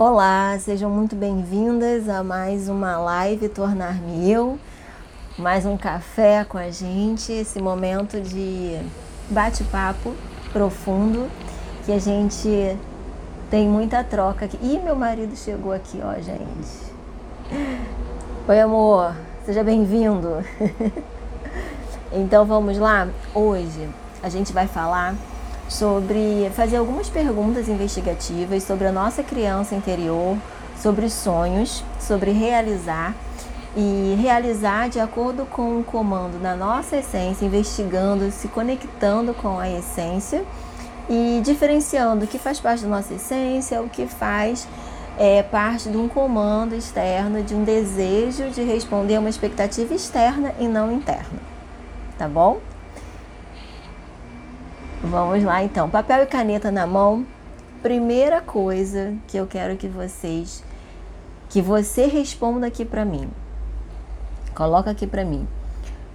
Olá, sejam muito bem-vindas a mais uma live Tornar-me Eu, mais um café com a gente, esse momento de bate-papo profundo que a gente tem muita troca aqui. Ih, meu marido chegou aqui, ó, gente. Oi, amor, seja bem-vindo. então vamos lá? Hoje a gente vai falar sobre fazer algumas perguntas investigativas sobre a nossa criança interior, sobre sonhos, sobre realizar e realizar de acordo com o comando da nossa essência, investigando, se conectando com a essência e diferenciando o que faz parte da nossa essência, o que faz é, parte de um comando externo, de um desejo de responder a uma expectativa externa e não interna. Tá bom? Vamos lá então, papel e caneta na mão. Primeira coisa que eu quero que vocês que você responda aqui para mim. Coloca aqui para mim.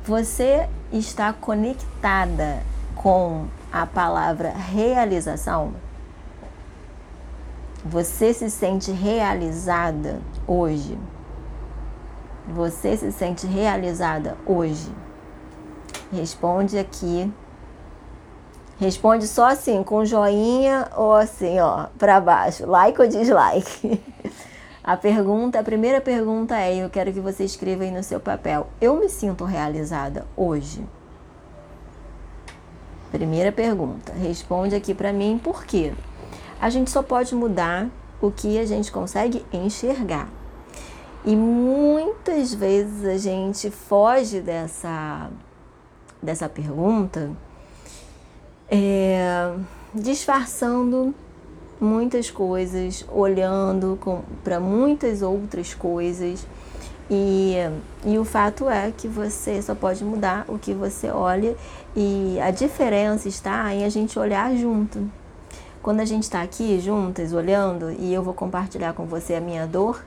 Você está conectada com a palavra realização? Você se sente realizada hoje? Você se sente realizada hoje? Responde aqui Responde só assim, com joinha ou assim, ó, para baixo, like ou dislike. A pergunta, a primeira pergunta é, eu quero que você escreva aí no seu papel. Eu me sinto realizada hoje? Primeira pergunta. Responde aqui para mim por quê? A gente só pode mudar o que a gente consegue enxergar. E muitas vezes a gente foge dessa dessa pergunta é, disfarçando muitas coisas, olhando para muitas outras coisas. E, e o fato é que você só pode mudar o que você olha, e a diferença está em a gente olhar junto. Quando a gente está aqui juntas, olhando, e eu vou compartilhar com você a minha dor,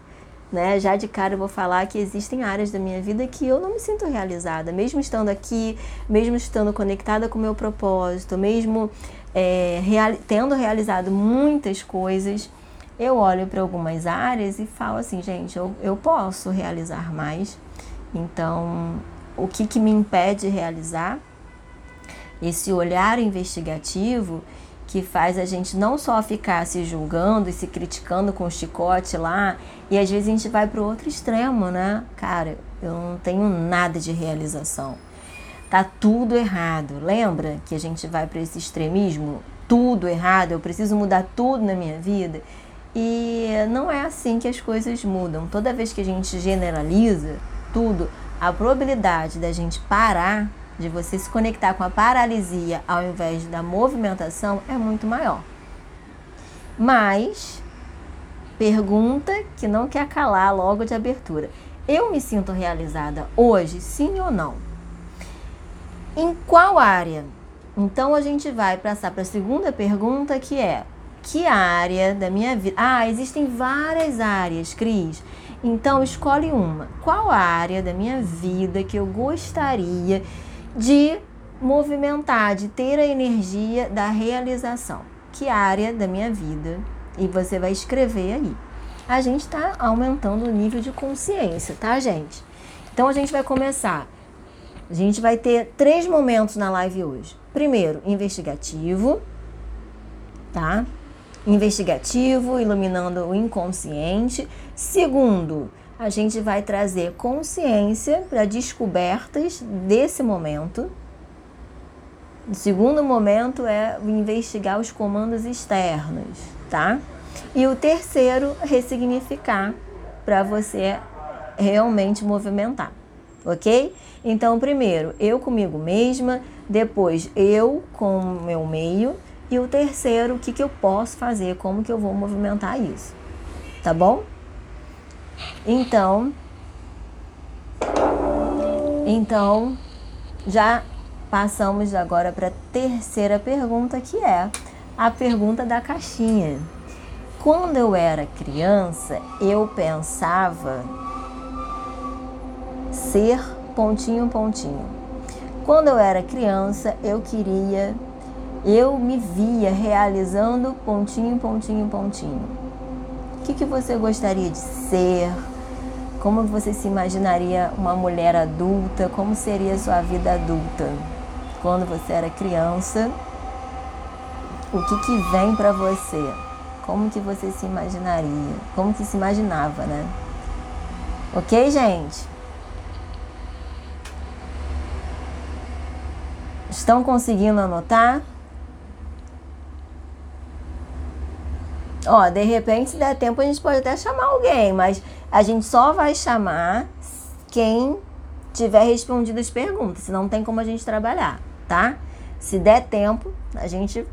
né? Já de cara eu vou falar que existem áreas da minha vida que eu não me sinto realizada, mesmo estando aqui, mesmo estando conectada com o meu propósito, mesmo é, tendo realizado muitas coisas, eu olho para algumas áreas e falo assim, gente, eu, eu posso realizar mais. Então, o que, que me impede de realizar? Esse olhar investigativo que faz a gente não só ficar se julgando e se criticando com o chicote lá, e às vezes a gente vai para o outro extremo, né? Cara, eu não tenho nada de realização. Tá tudo errado. Lembra que a gente vai para esse extremismo? Tudo errado, eu preciso mudar tudo na minha vida. E não é assim que as coisas mudam. Toda vez que a gente generaliza tudo, a probabilidade da gente parar de você se conectar com a paralisia ao invés da movimentação é muito maior. Mas, pergunta que não quer calar logo de abertura. Eu me sinto realizada hoje, sim ou não? Em qual área? Então a gente vai passar para a segunda pergunta que é: que área da minha vida? Ah, existem várias áreas, Cris. Então escolhe uma. Qual área da minha vida que eu gostaria de movimentar, de ter a energia da realização. Que área da minha vida? E você vai escrever aí. A gente está aumentando o nível de consciência, tá, gente? Então a gente vai começar. A gente vai ter três momentos na live hoje. Primeiro, investigativo, tá? Investigativo, iluminando o inconsciente. Segundo, a gente vai trazer consciência para descobertas desse momento. O segundo momento é investigar os comandos externos, tá? E o terceiro, ressignificar para você realmente movimentar, ok? Então, primeiro, eu comigo mesma, depois eu com o meu meio, e o terceiro, o que, que eu posso fazer, como que eu vou movimentar isso, tá bom? Então, então já passamos agora para a terceira pergunta, que é a pergunta da caixinha. Quando eu era criança, eu pensava ser pontinho pontinho. Quando eu era criança, eu queria, eu me via realizando pontinho pontinho pontinho. Que, que você gostaria de ser? Como você se imaginaria uma mulher adulta? Como seria a sua vida adulta? Quando você era criança, o que, que vem para você? Como que você se imaginaria? Como que se imaginava, né? Ok, gente? Estão conseguindo anotar? Ó, de repente, se der tempo, a gente pode até chamar alguém, mas a gente só vai chamar quem tiver respondido as perguntas, senão não tem como a gente trabalhar, tá? Se der tempo, a gente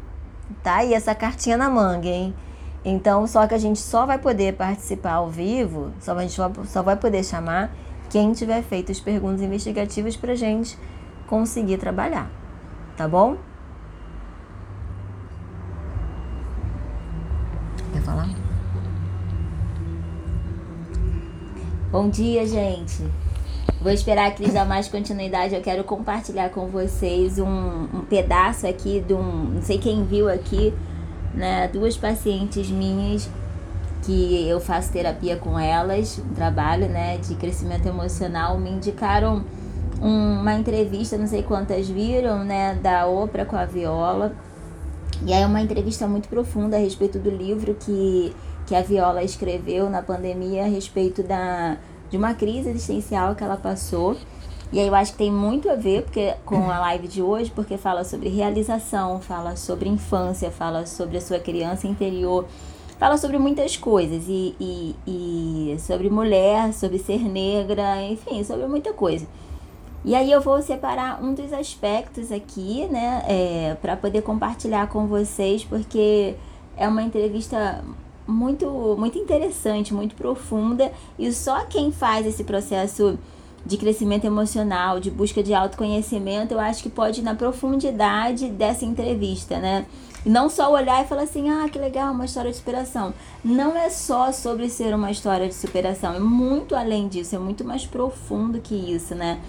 tá aí essa cartinha na manga, hein? Então, só que a gente só vai poder participar ao vivo, só a gente só vai poder chamar quem tiver feito as perguntas investigativas pra gente conseguir trabalhar tá bom? Falar? Bom dia, gente. Vou esperar a Cris dar mais continuidade. Eu quero compartilhar com vocês um, um pedaço aqui de um. Não sei quem viu aqui, né? Duas pacientes minhas que eu faço terapia com elas, um trabalho, né, de crescimento emocional, me indicaram uma entrevista, não sei quantas viram, né, da Oprah com a Viola. E aí é uma entrevista muito profunda a respeito do livro que, que a Viola escreveu na pandemia a respeito da, de uma crise existencial que ela passou. E aí eu acho que tem muito a ver porque, com a live de hoje, porque fala sobre realização, fala sobre infância, fala sobre a sua criança interior, fala sobre muitas coisas. E, e, e sobre mulher, sobre ser negra, enfim, sobre muita coisa. E aí eu vou separar um dos aspectos aqui, né, é, para poder compartilhar com vocês, porque é uma entrevista muito, muito interessante, muito profunda, e só quem faz esse processo de crescimento emocional, de busca de autoconhecimento, eu acho que pode ir na profundidade dessa entrevista, né? E não só olhar e falar assim, ah, que legal, uma história de superação. Não é só sobre ser uma história de superação, é muito além disso, é muito mais profundo que isso, né?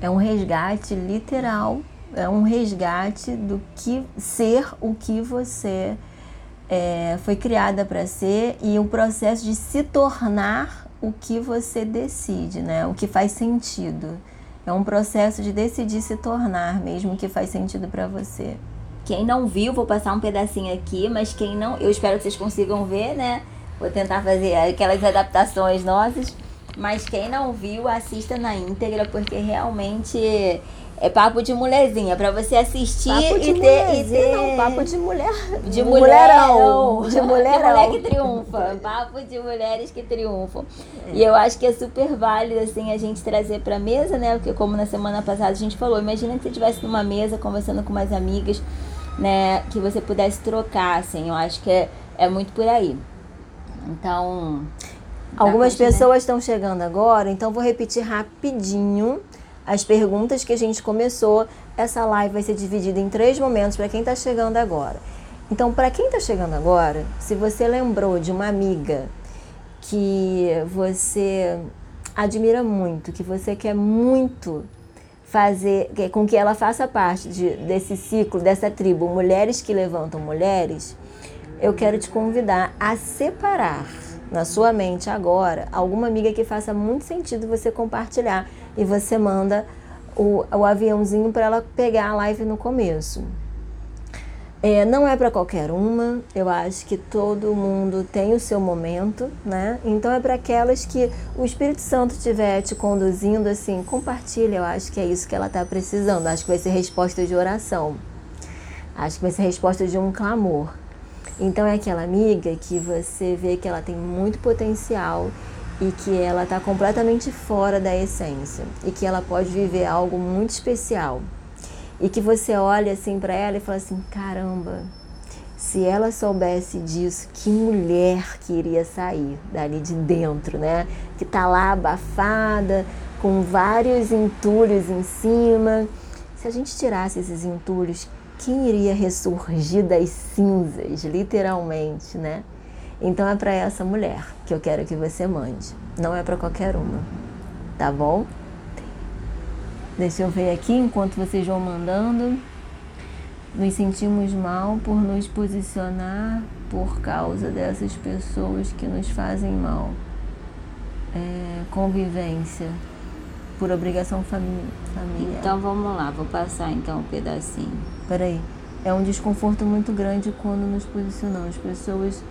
É um resgate literal, é um resgate do que ser o que você é, foi criada para ser e o processo de se tornar o que você decide, né? O que faz sentido. É um processo de decidir se tornar mesmo o que faz sentido para você. Quem não viu, vou passar um pedacinho aqui, mas quem não, eu espero que vocês consigam ver, né? Vou tentar fazer aquelas adaptações nossas. Mas quem não viu, assista na íntegra, porque realmente é papo de mulherzinha, pra você assistir papo de e ter, e ter. Não, papo de mulher. De mulherão. De mulherão. De mulher que triunfa. Papo de mulheres que triunfam. É. E eu acho que é super válido, assim, a gente trazer pra mesa, né? Porque como na semana passada a gente falou, imagina que você estivesse numa mesa conversando com mais amigas, né? Que você pudesse trocar, assim. Eu acho que é, é muito por aí. Então. Algumas pessoas estão chegando agora, então vou repetir rapidinho as perguntas que a gente começou. Essa live vai ser dividida em três momentos para quem está chegando agora. Então, para quem está chegando agora, se você lembrou de uma amiga que você admira muito, que você quer muito fazer, com que ela faça parte de, desse ciclo, dessa tribo, mulheres que levantam mulheres, eu quero te convidar a separar na sua mente agora alguma amiga que faça muito sentido você compartilhar e você manda o, o aviãozinho para ela pegar a live no começo. É, não é para qualquer uma, eu acho que todo mundo tem o seu momento, né? Então é para aquelas que o Espírito Santo estiver te conduzindo assim, compartilha, eu acho que é isso que ela está precisando. Acho que vai ser resposta de oração. Acho que vai ser resposta de um clamor. Então é aquela amiga que você vê que ela tem muito potencial e que ela está completamente fora da essência e que ela pode viver algo muito especial e que você olha assim para ela e fala assim caramba se ela soubesse disso que mulher que iria sair dali de dentro né que tá lá abafada com vários entulhos em cima se a gente tirasse esses entulhos quem iria ressurgir das cinzas literalmente né então é para essa mulher que eu quero que você mande. Não é para qualquer uma. Tá bom? Deixa eu ver aqui enquanto vocês vão mandando. nos sentimos mal por nos posicionar por causa dessas pessoas que nos fazem mal. É, convivência por obrigação fami familiar. Então vamos lá, vou passar então um pedacinho. Peraí. É um desconforto muito grande quando nos posicionamos. Pessoas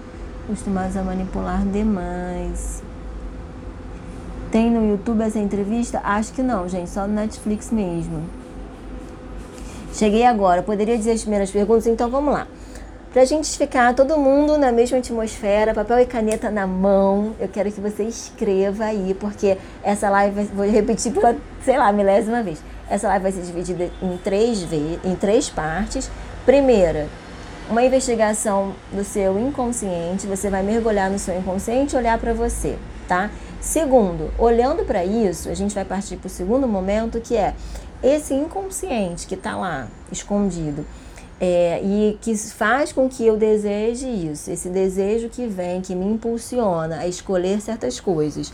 acostumadas a manipular demais. Tem no YouTube essa entrevista? Acho que não, gente. Só no Netflix mesmo. Cheguei agora. Poderia dizer as primeiras perguntas? Então vamos lá. Pra gente ficar todo mundo na mesma atmosfera, papel e caneta na mão, eu quero que você escreva aí, porque essa live, vou repetir pela, sei lá, milésima vez. Essa live vai ser dividida em três, em três partes. Primeira, uma investigação do seu inconsciente, você vai mergulhar no seu inconsciente e olhar para você, tá? Segundo, olhando para isso, a gente vai partir para o segundo momento, que é esse inconsciente que está lá, escondido é, e que faz com que eu deseje isso, esse desejo que vem, que me impulsiona a escolher certas coisas,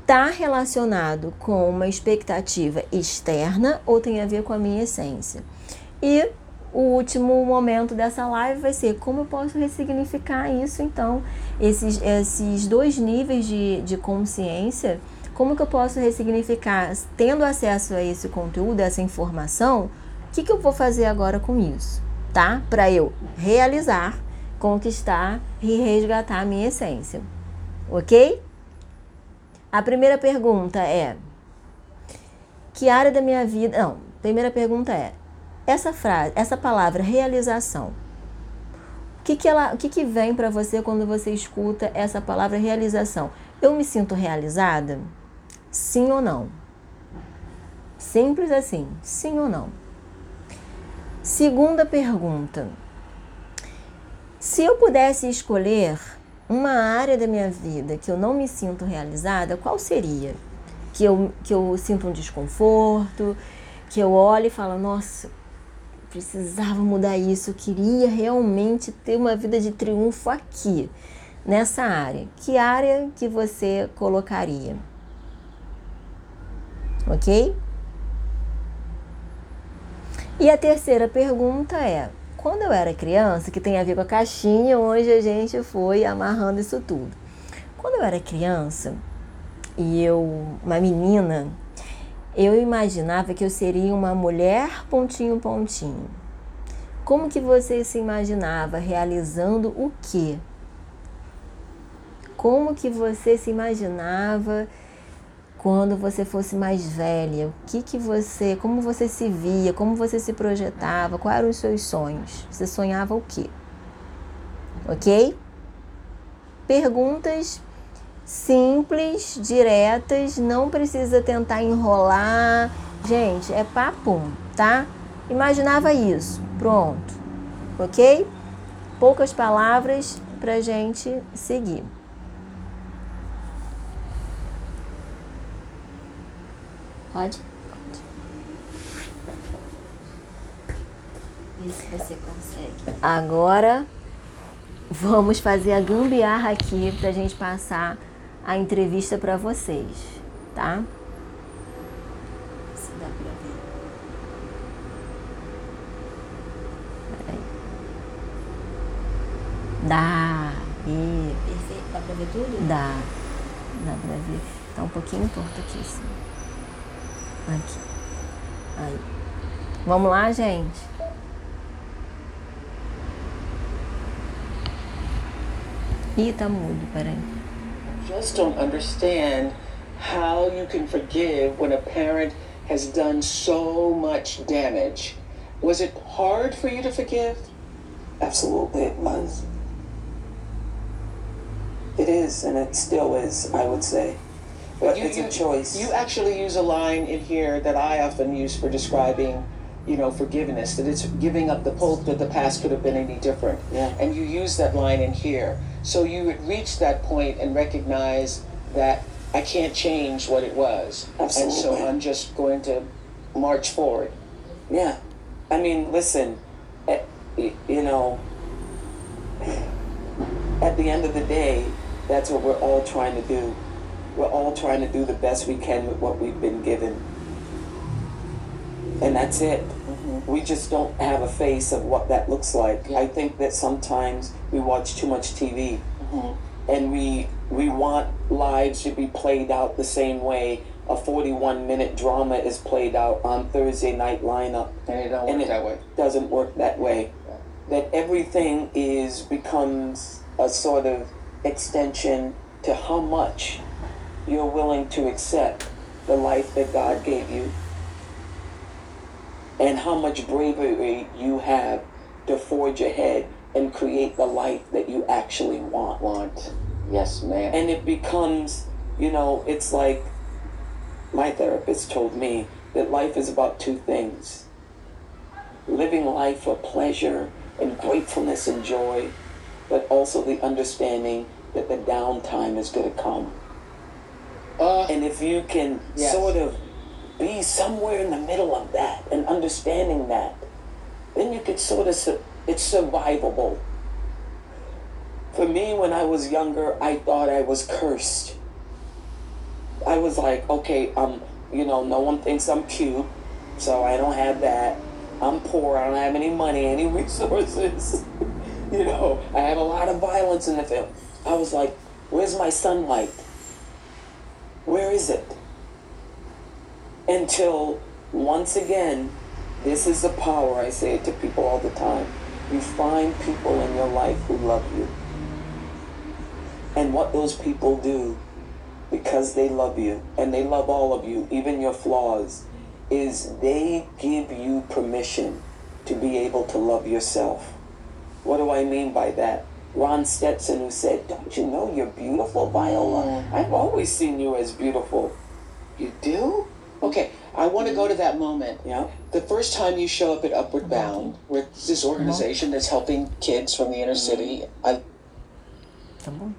está relacionado com uma expectativa externa ou tem a ver com a minha essência? E o último momento dessa live vai ser como eu posso ressignificar isso, então, esses, esses dois níveis de, de consciência, como que eu posso ressignificar, tendo acesso a esse conteúdo, essa informação, o que, que eu vou fazer agora com isso, tá? Para eu realizar, conquistar e resgatar a minha essência, ok? A primeira pergunta é: que área da minha vida? Não, primeira pergunta é: essa frase, essa palavra realização. O que, que, ela, o que, que vem para você quando você escuta essa palavra realização? Eu me sinto realizada? Sim ou não? Simples assim, sim ou não? Segunda pergunta. Se eu pudesse escolher uma área da minha vida que eu não me sinto realizada, qual seria? Que eu, que eu sinto um desconforto, que eu olho e falo, nossa, precisava mudar isso, eu queria realmente ter uma vida de triunfo aqui, nessa área. Que área que você colocaria? Ok? E a terceira pergunta é: quando eu era criança, que tem a ver com a caixinha, hoje a gente foi amarrando isso tudo. Quando eu era criança e eu, uma menina, eu imaginava que eu seria uma mulher pontinho pontinho. Como que você se imaginava realizando o quê? Como que você se imaginava quando você fosse mais velha, o que que você, como você se via, como você se projetava, quais eram os seus sonhos? Você sonhava o quê? OK? Perguntas simples, diretas, não precisa tentar enrolar. Gente, é papo, tá? Imaginava isso. Pronto. OK? Poucas palavras pra gente seguir. Pode? Se você consegue. Agora vamos fazer a gambiarra aqui pra gente passar a entrevista para vocês, tá? Se dá pra ver. Peraí. Dá. E Perfeito. Dá pra ver tudo? dá. Dá pra ver. Tá um pouquinho torto aqui, assim. Aqui. Aí. Vamos lá, gente? Ih, tá mudo, peraí. Just don't understand how you can forgive when a parent has done so much damage. Was it hard for you to forgive? Absolutely, it was. It is, and it still is, I would say. But You- it's you- a choice. You actually use a line in here that I often use for describing, you know, forgiveness, that it's giving up the hope that the past could have been any different. Yeah. And you use that line in here. So you would reach that point and recognize that I can't change what it was. And so I'm just going to march forward. yeah. I mean, listen, eh, y- you know, at the end of the day, that's what we're all trying to do. We're all trying to do the best we can with what we've been given. And that's it. Mm-hmm. we just don't have a face of what that looks like. Yeah. I think that sometimes we watch too much TV Mhm. and we we want lives to be played out the same way a 41 minute drama is played out on Thursday night lineup And it don't work it- that way. doesn't work that way. That everything is becomes a sort of extension to how much you're willing to accept the life that God gave you and how much bravery you have to forge ahead and create the life that you actually want. Want. Yes, ma'am. And it becomes, you know, it's like my therapist told me that life is about two things living life for pleasure and gratefulness and joy, but also the understanding that the downtime is going to come. Uh, And if you can Yes. sort of be somewhere in the middle of that and understanding that, then you could sort of, su- it's survivable. For me, when I was younger, I thought I was cursed. I was like, okay, um, you know, no one thinks I'm cute, so I don't have that. I'm poor, I don't have any money, any resources. you know, I have a lot of violence in the film. I was like, where's my sunlight? Where is it? Until once again, this is the power, I say it to people all the time. You find people in your life who love you. And what those people do, because they love you, and they love all of you, even your flaws, is they give you permission to be able to love yourself. What do I mean by that? Ron Stetson, who said, Don't you know you're beautiful, Viola? I've always seen you as beautiful. you do? Okay, I want to go to that moment. Yeah? The first time you show up at Upward Bound, with this organization that's helping kids from the inner city, I Tá bom?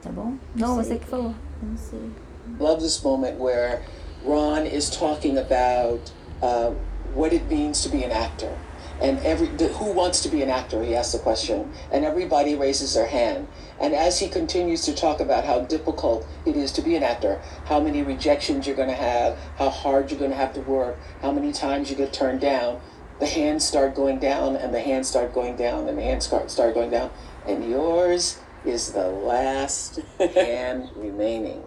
Tá bom? Não, você que falou. Não sei. love this moment where Ron is talking about uh, what it means to be an actor. And every the, who wants to be an actor? He asks the question, and everybody raises their hand. And as he continues to talk about how difficult it is to be an actor, how many rejections you're going to have, how hard you're going to have to work, how many times you get turned down, the hands start going down, and the hands start going down, and the hands start start going down, and yours is the last hand remaining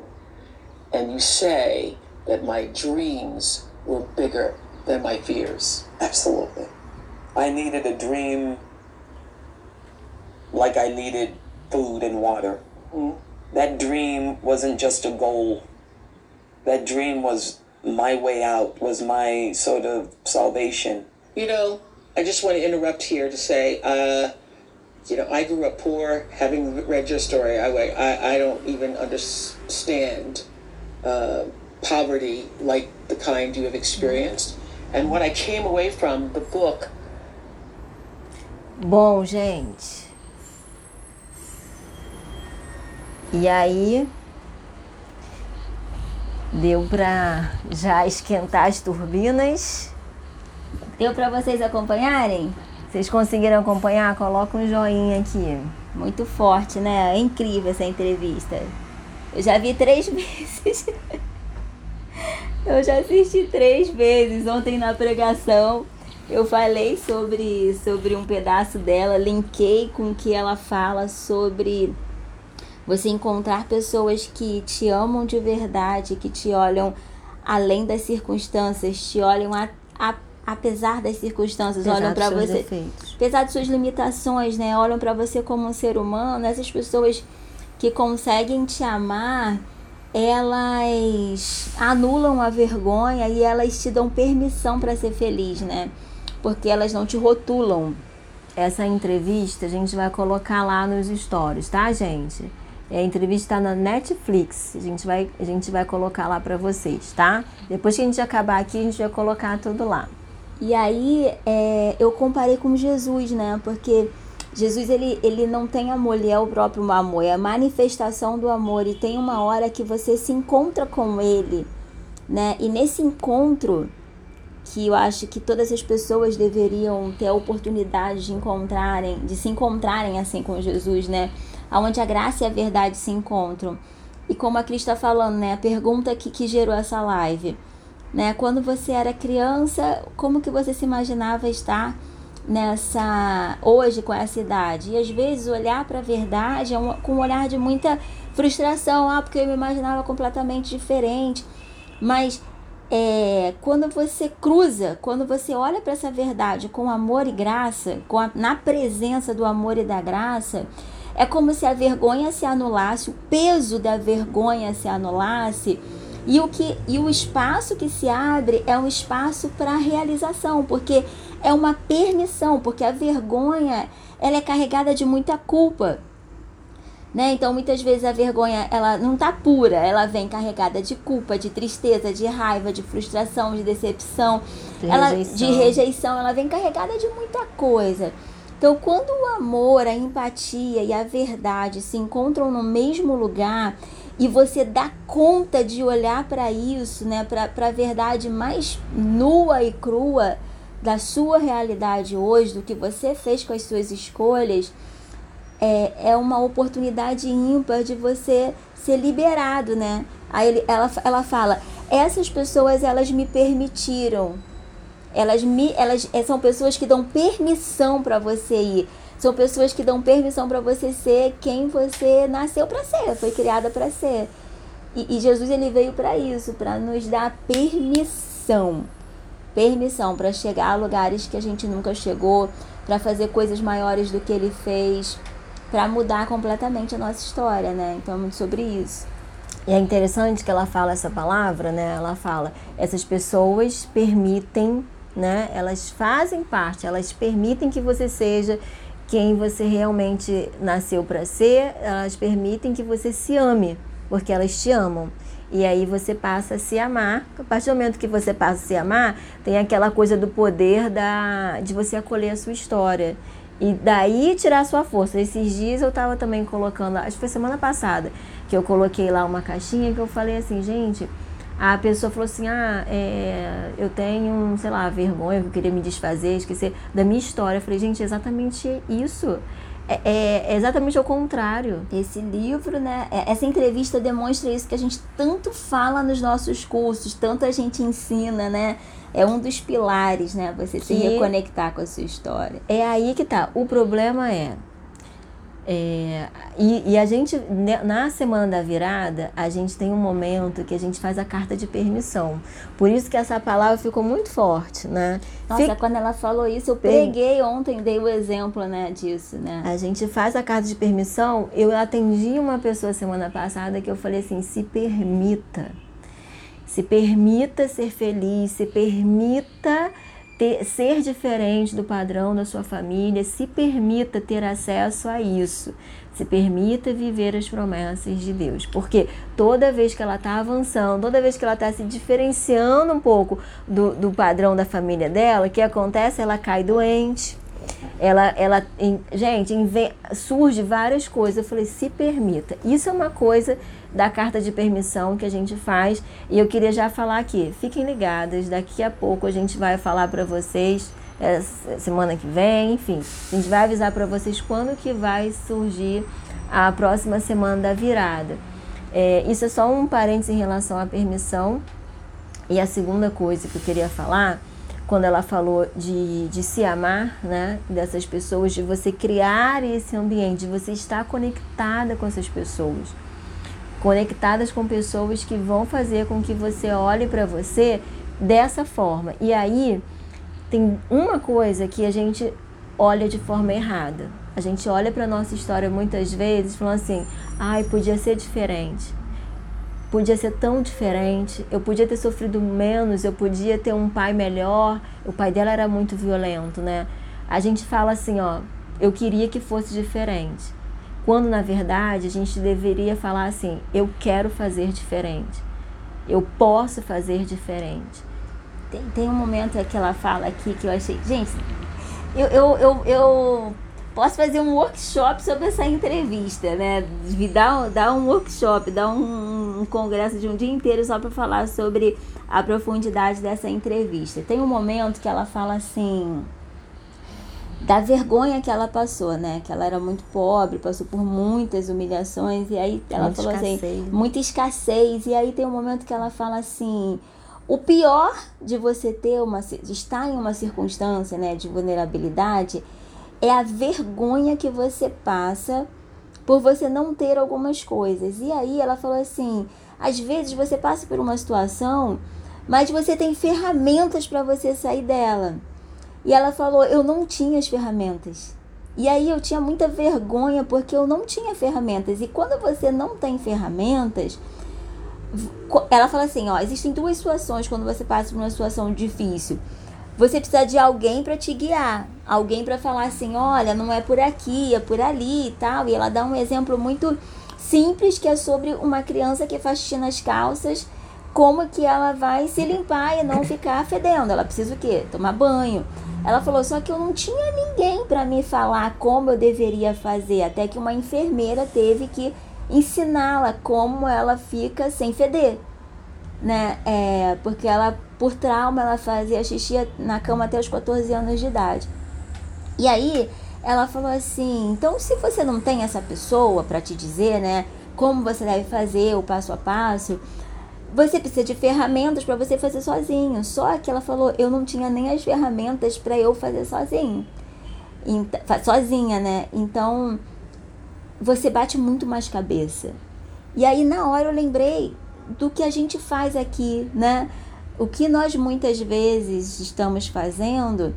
and you say that my dreams were bigger than my fears. Absolutely. I needed a dream like I needed food and water. That dream wasn't just a goal. That dream was my way out, was my sort of salvation. You know, I just want to interrupt here to say, uh, you know, I grew up poor. Having read your story, I I, I don't even understand uh, poverty like the kind you have experienced. And what I came away from the book Bom, gente. E aí deu pra já esquentar as turbinas. Deu pra vocês acompanharem? Vocês conseguiram acompanhar? Coloca um joinha aqui. Muito forte, né? É incrível essa entrevista. Eu já vi três vezes. Eu já assisti três vezes. Ontem na pregação eu falei sobre, sobre um pedaço dela, linkei com o que ela fala sobre você encontrar pessoas que te amam de verdade, que te olham além das circunstâncias, te olham a, a, apesar das circunstâncias, olham Apesar para dos seus você defeitos. apesar de suas limitações, né, olham para você como um ser humano, essas pessoas que conseguem te amar, elas anulam a vergonha e elas te dão permissão para ser feliz, né? Porque elas não te rotulam. Essa entrevista a gente vai colocar lá nos stories, tá, gente? É, A entrevista tá na Netflix. A gente vai, a gente vai colocar lá pra vocês, tá? Depois que a gente acabar aqui, a gente vai colocar tudo lá. E aí é, eu comparei com Jesus, né? Porque Jesus ele, ele não tem amor, ele é o próprio amor, é a manifestação do amor. E tem uma hora que você se encontra com ele, né? E nesse encontro, que eu acho que todas as pessoas deveriam ter a oportunidade de encontrarem, de se encontrarem assim com Jesus, né? Onde a graça e a verdade se encontram. E como a Cris está falando, né? A pergunta que, que gerou essa live. né? Quando você era criança, como que você se imaginava estar nessa hoje com essa idade? E às vezes olhar para a verdade é um, com um olhar de muita frustração, ah, porque eu me imaginava completamente diferente. Mas é, quando você cruza, quando você olha para essa verdade com amor e graça, com a, na presença do amor e da graça, é como se a vergonha se anulasse, o peso da vergonha se anulasse. E o, que, e o espaço que se abre é um espaço para realização, porque é uma permissão, porque a vergonha ela é carregada de muita culpa. Né? Então, muitas vezes a vergonha ela não tá pura, ela vem carregada de culpa, de tristeza, de raiva, de frustração, de decepção, de, ela, rejeição. de rejeição, ela vem carregada de muita coisa. Então, quando o amor, a empatia e a verdade se encontram no mesmo lugar e você dá conta de olhar para isso, né, para a verdade mais nua e crua da sua realidade hoje, do que você fez com as suas escolhas, é, é uma oportunidade ímpar de você ser liberado, né? Aí ele, ela, ela fala, essas pessoas elas me permitiram, elas me, elas é, são pessoas que dão permissão para você ir, são pessoas que dão permissão para você ser quem você nasceu para ser, foi criada para ser. E, e Jesus ele veio para isso, para nos dar permissão, permissão para chegar a lugares que a gente nunca chegou, para fazer coisas maiores do que ele fez para mudar completamente a nossa história, né? Então é muito sobre isso. E é interessante que ela fala essa palavra, né? Ela fala, essas pessoas permitem, né? Elas fazem parte, elas permitem que você seja quem você realmente nasceu para ser, elas permitem que você se ame, porque elas te amam. E aí você passa a se amar. A partir do momento que você passa a se amar, tem aquela coisa do poder da, de você acolher a sua história. E daí tirar sua força. Esses dias eu tava também colocando, acho que foi semana passada, que eu coloquei lá uma caixinha que eu falei assim, gente, a pessoa falou assim, ah, é, eu tenho, sei lá, vergonha, eu queria me desfazer, esquecer da minha história. Eu falei, gente, é exatamente isso. É, é, é, exatamente o contrário. Esse livro, né? É, essa entrevista demonstra isso que a gente tanto fala nos nossos cursos, tanto a gente ensina, né? é um dos pilares, né? Você que se reconectar com a sua história. É aí que tá. O problema é. É e, e, a gente, né, na semana da virada, a gente tem um momento que a gente faz a carta de permissão. Por isso que essa palavra ficou muito forte, né? Nossa, Fic... quando ela falou isso, eu peguei ontem, dei o exemplo, né, disso, né? A gente faz a carta de permissão. Eu atendi uma pessoa semana passada que eu falei assim: se permita se permita ser feliz, se permita ter, ser diferente do padrão da sua família, se permita ter acesso a isso, se permita viver as promessas de Deus, porque toda vez que ela está avançando, toda vez que ela está se diferenciando um pouco do, do padrão da família dela, o que acontece? Ela cai doente. Ela, ela, gente, surge várias coisas. Eu falei, se permita. Isso é uma coisa da carta de permissão que a gente faz. E eu queria já falar aqui, fiquem ligadas, daqui a pouco a gente vai falar para vocês, é, semana que vem, enfim, a gente vai avisar para vocês quando que vai surgir a próxima semana da virada. É, isso é só um parênteses em relação à permissão. E a segunda coisa que eu queria falar, quando ela falou de, de se amar, né, dessas pessoas, de você criar esse ambiente, de você estar conectada com essas pessoas conectadas com pessoas que vão fazer com que você olhe para você dessa forma. E aí tem uma coisa que a gente olha de forma errada. A gente olha para nossa história muitas vezes falando assim: "Ai, podia ser diferente. Podia ser tão diferente. Eu podia ter sofrido menos, eu podia ter um pai melhor. O pai dela era muito violento, né? A gente fala assim, ó, eu queria que fosse diferente. Quando na verdade a gente deveria falar assim: eu quero fazer diferente, eu posso fazer diferente. Tem, tem um momento que ela fala aqui que eu achei. Gente, eu, eu, eu, eu posso fazer um workshop sobre essa entrevista, né? Dar, dar um workshop, dar um, um congresso de um dia inteiro só para falar sobre a profundidade dessa entrevista. Tem um momento que ela fala assim da vergonha que ela passou, né? Que ela era muito pobre, passou por muitas humilhações e aí ela muita falou assim, escassez. assim, muita escassez. E aí tem um momento que ela fala assim: O pior de você ter uma de estar em uma circunstância, né, de vulnerabilidade é a vergonha que você passa por você não ter algumas coisas. E aí ela falou assim: às vezes você passa por uma situação, mas você tem ferramentas para você sair dela. E ela falou: eu não tinha as ferramentas. E aí eu tinha muita vergonha porque eu não tinha ferramentas. E quando você não tem ferramentas, ela fala assim, ó, existem duas situações quando você passa por uma situação difícil. Você precisa de alguém para te guiar, alguém para falar assim, olha, não é por aqui, é por ali e tal. E ela dá um exemplo muito simples que é sobre uma criança que faz xixi nas calças, como que ela vai se limpar e não ficar fedendo. Ela precisa o quê? Tomar banho. Ela falou só que eu não tinha ninguém para me falar como eu deveria fazer, até que uma enfermeira teve que ensiná-la como ela fica sem feder, né? É, porque ela por trauma ela fazia xixi na cama até os 14 anos de idade. E aí ela falou assim: então, se você não tem essa pessoa para te dizer, né, como você deve fazer o passo a passo, você precisa de ferramentas para você fazer sozinho. Só que ela falou: eu não tinha nem as ferramentas para eu fazer sozinho. Então, sozinha, né? Então, você bate muito mais cabeça. E aí, na hora, eu lembrei do que a gente faz aqui, né? O que nós muitas vezes estamos fazendo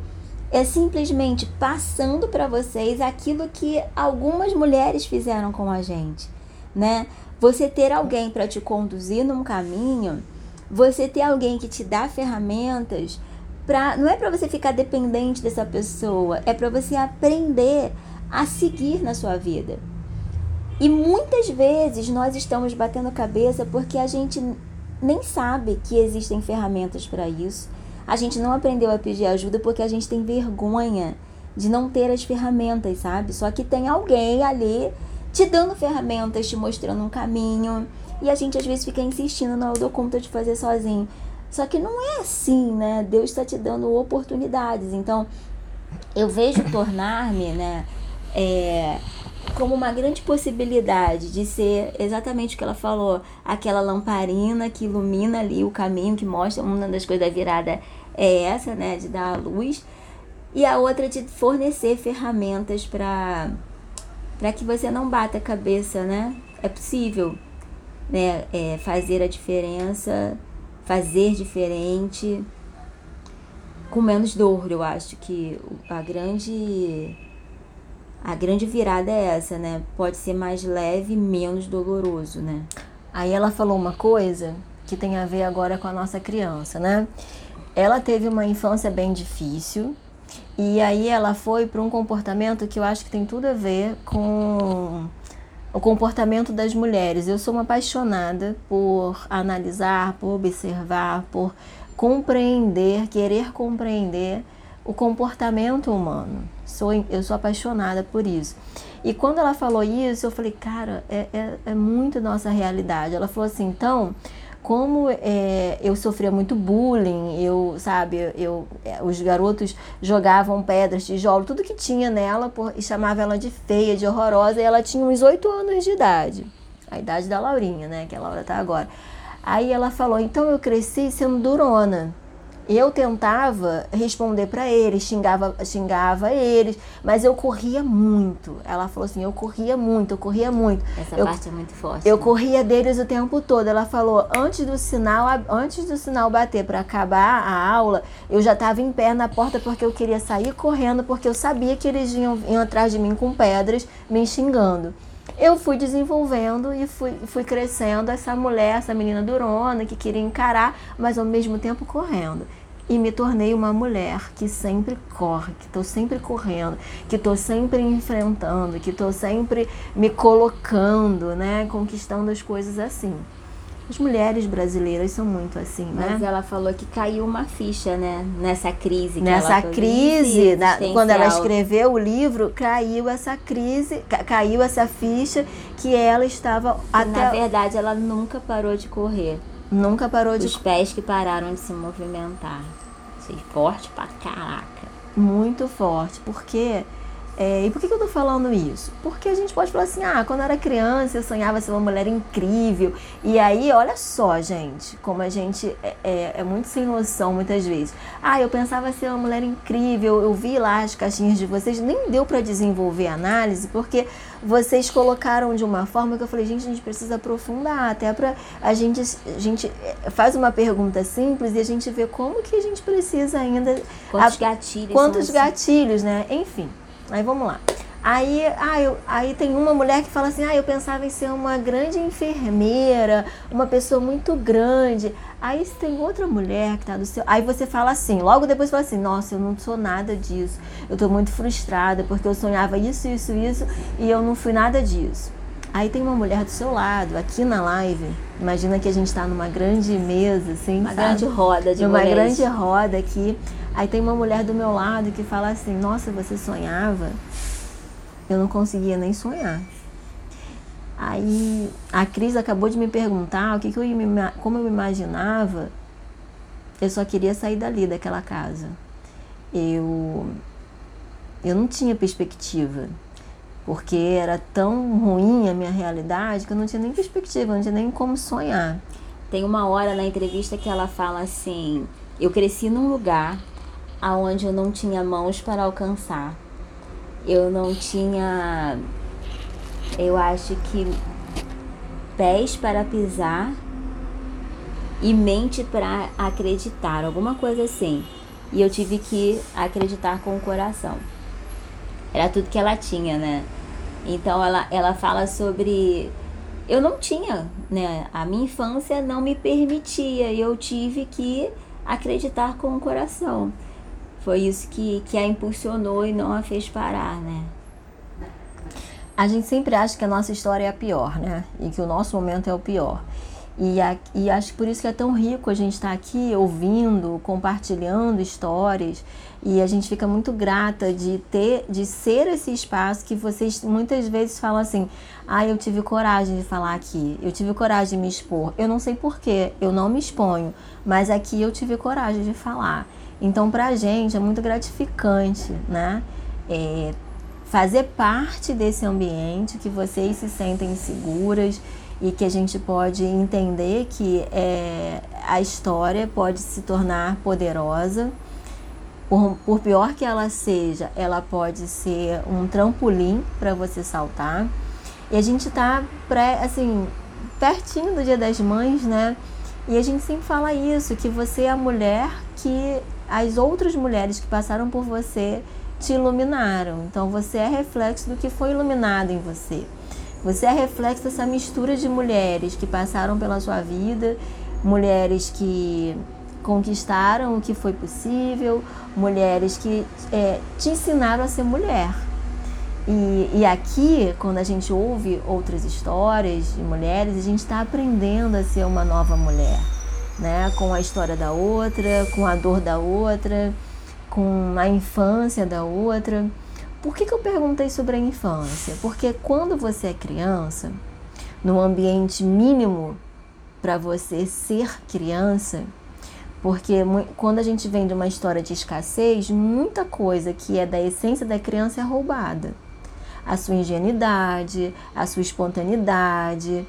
é simplesmente passando para vocês aquilo que algumas mulheres fizeram com a gente, né? Você ter alguém para te conduzir num caminho, você ter alguém que te dá ferramentas para não é para você ficar dependente dessa pessoa, é para você aprender a seguir na sua vida. E muitas vezes nós estamos batendo cabeça porque a gente nem sabe que existem ferramentas para isso a gente não aprendeu a pedir ajuda porque a gente tem vergonha de não ter as ferramentas, sabe? Só que tem alguém ali te dando ferramentas, te mostrando um caminho. E a gente às vezes fica insistindo, não, eu dou conta de fazer sozinho. Só que não é assim, né? Deus está te dando oportunidades. Então, eu vejo tornar-me, né? É, como uma grande possibilidade de ser exatamente o que ela falou, aquela lamparina que ilumina ali o caminho, que mostra uma das coisas da virada é essa, né, de dar a luz, e a outra de fornecer ferramentas para para que você não bata a cabeça, né? É possível, né, é, fazer a diferença, fazer diferente com menos dor, eu acho que a grande a grande virada é essa, né? Pode ser mais leve, menos doloroso, né? Aí ela falou uma coisa que tem a ver agora com a nossa criança, né? ela teve uma infância bem difícil e aí ela foi para um comportamento que eu acho que tem tudo a ver com o comportamento das mulheres. Eu sou uma apaixonada por analisar, por observar, por compreender, querer compreender o comportamento humano. Sou, eu sou apaixonada por isso. E quando ela falou isso, eu falei, cara, é, é, é muito nossa realidade. Ela falou assim, então, como é, eu sofria muito bullying, eu, sabe, eu, é, os garotos jogavam pedras, tijolo, tudo que tinha nela por, e chamava ela de feia, de horrorosa, e ela tinha uns oito anos de idade, a idade da Laurinha, né, que a Laura tá agora. Aí ela falou, então eu cresci sendo durona, eu tentava responder para eles, xingava, xingava eles, mas eu corria muito. Ela falou assim: eu corria muito, eu corria muito. Essa eu, parte é muito forte. Eu né? corria deles o tempo todo. Ela falou: antes do sinal, antes do sinal bater para acabar a aula, eu já estava em pé na porta porque eu queria sair correndo, porque eu sabia que eles iam, iam atrás de mim com pedras, me xingando eu fui desenvolvendo e fui, fui crescendo essa mulher, essa menina durona que queria encarar, mas ao mesmo tempo correndo e me tornei uma mulher que sempre corre, que estou sempre correndo, que estou sempre enfrentando, que estou sempre me colocando, né, conquistando as coisas assim. As mulheres brasileiras são muito assim, né? Mas ela falou que caiu uma ficha, né? Nessa crise. Nessa crise, da, quando ela escreveu o livro, caiu essa crise, caiu essa ficha que ela estava até. Na verdade, ela nunca parou de correr. Nunca parou de. Os pés que pararam de se movimentar. Forte pra caraca. Muito forte, porque É, e por que, que eu tô falando isso? Porque a gente pode falar assim, ah, quando eu era criança eu sonhava ser uma mulher incrível. E aí, olha só, gente, como a gente é, é, é, muito sem noção muitas vezes. Ah, eu pensava ser uma mulher incrível, eu vi lá as caixinhas de vocês, nem deu para desenvolver análise, porque vocês colocaram de uma forma que eu falei, gente, a gente precisa aprofundar, até para a gente, a gente é, faz uma pergunta simples e a gente vê como que a gente precisa ainda. Quantos a, gatilhos? Quantos gatilhos, né? Enfim. Aí vamos lá. Aí, ah, eu, aí tem uma mulher que fala assim: ah, eu pensava em ser uma grande enfermeira, uma pessoa muito grande. Aí tem outra mulher que está do seu. Aí você fala assim, logo depois fala assim: nossa, eu não sou nada disso. Eu estou muito frustrada porque eu sonhava isso, isso, isso e eu não fui nada disso. Aí tem uma mulher do seu lado, aqui na live. Imagina que a gente está numa grande mesa, assim. Uma sabe? grande roda de Uma mulheres. grande roda aqui. Aí tem uma mulher do meu lado que fala assim: Nossa, você sonhava? Eu não conseguia nem sonhar. Aí a Cris acabou de me perguntar o que, que eu ia, como eu me imaginava. Eu só queria sair dali daquela casa. Eu eu não tinha perspectiva, porque era tão ruim a minha realidade que eu não tinha nem perspectiva, não tinha nem como sonhar. Tem uma hora na entrevista que ela fala assim: "Eu cresci num lugar aonde eu não tinha mãos para alcançar. Eu não tinha, eu acho que pés para pisar e mente para acreditar, alguma coisa assim. E eu tive que acreditar com o coração. Era tudo que ela tinha, né? Então ela, ela fala sobre eu não tinha, né? A minha infância não me permitia e eu tive que acreditar com o coração foi isso que, que a impulsionou e não a fez parar, né? A gente sempre acha que a nossa história é a pior, né? E que o nosso momento é o pior. E, a, e acho que por isso que é tão rico a gente estar tá aqui ouvindo, compartilhando histórias. E a gente fica muito grata de ter, de ser esse espaço que vocês muitas vezes falam assim: ah, eu tive coragem de falar aqui, eu tive coragem de me expor. Eu não sei porquê, eu não me exponho, mas aqui eu tive coragem de falar. Então, para a gente é muito gratificante, né? É, fazer parte desse ambiente que vocês se sentem seguras e que a gente pode entender que é, a história pode se tornar poderosa. Por, por pior que ela seja, ela pode ser um trampolim para você saltar. E a gente está assim, pertinho do Dia das Mães, né? E a gente sempre fala isso, que você é a mulher que as outras mulheres que passaram por você te iluminaram. Então você é reflexo do que foi iluminado em você. Você é reflexo dessa mistura de mulheres que passaram pela sua vida, mulheres que conquistaram o que foi possível, mulheres que é, te ensinaram a ser mulher. E, e aqui, quando a gente ouve outras histórias de mulheres, a gente está aprendendo a ser uma nova mulher né? Com a história da outra, com a dor da outra, com a infância da outra. Por que, que eu perguntei sobre a infância? Porque quando você é criança, no ambiente mínimo para você ser criança, porque quando a gente vem de uma história de escassez, muita coisa que é da essência da criança é roubada. A sua ingenuidade, a sua espontaneidade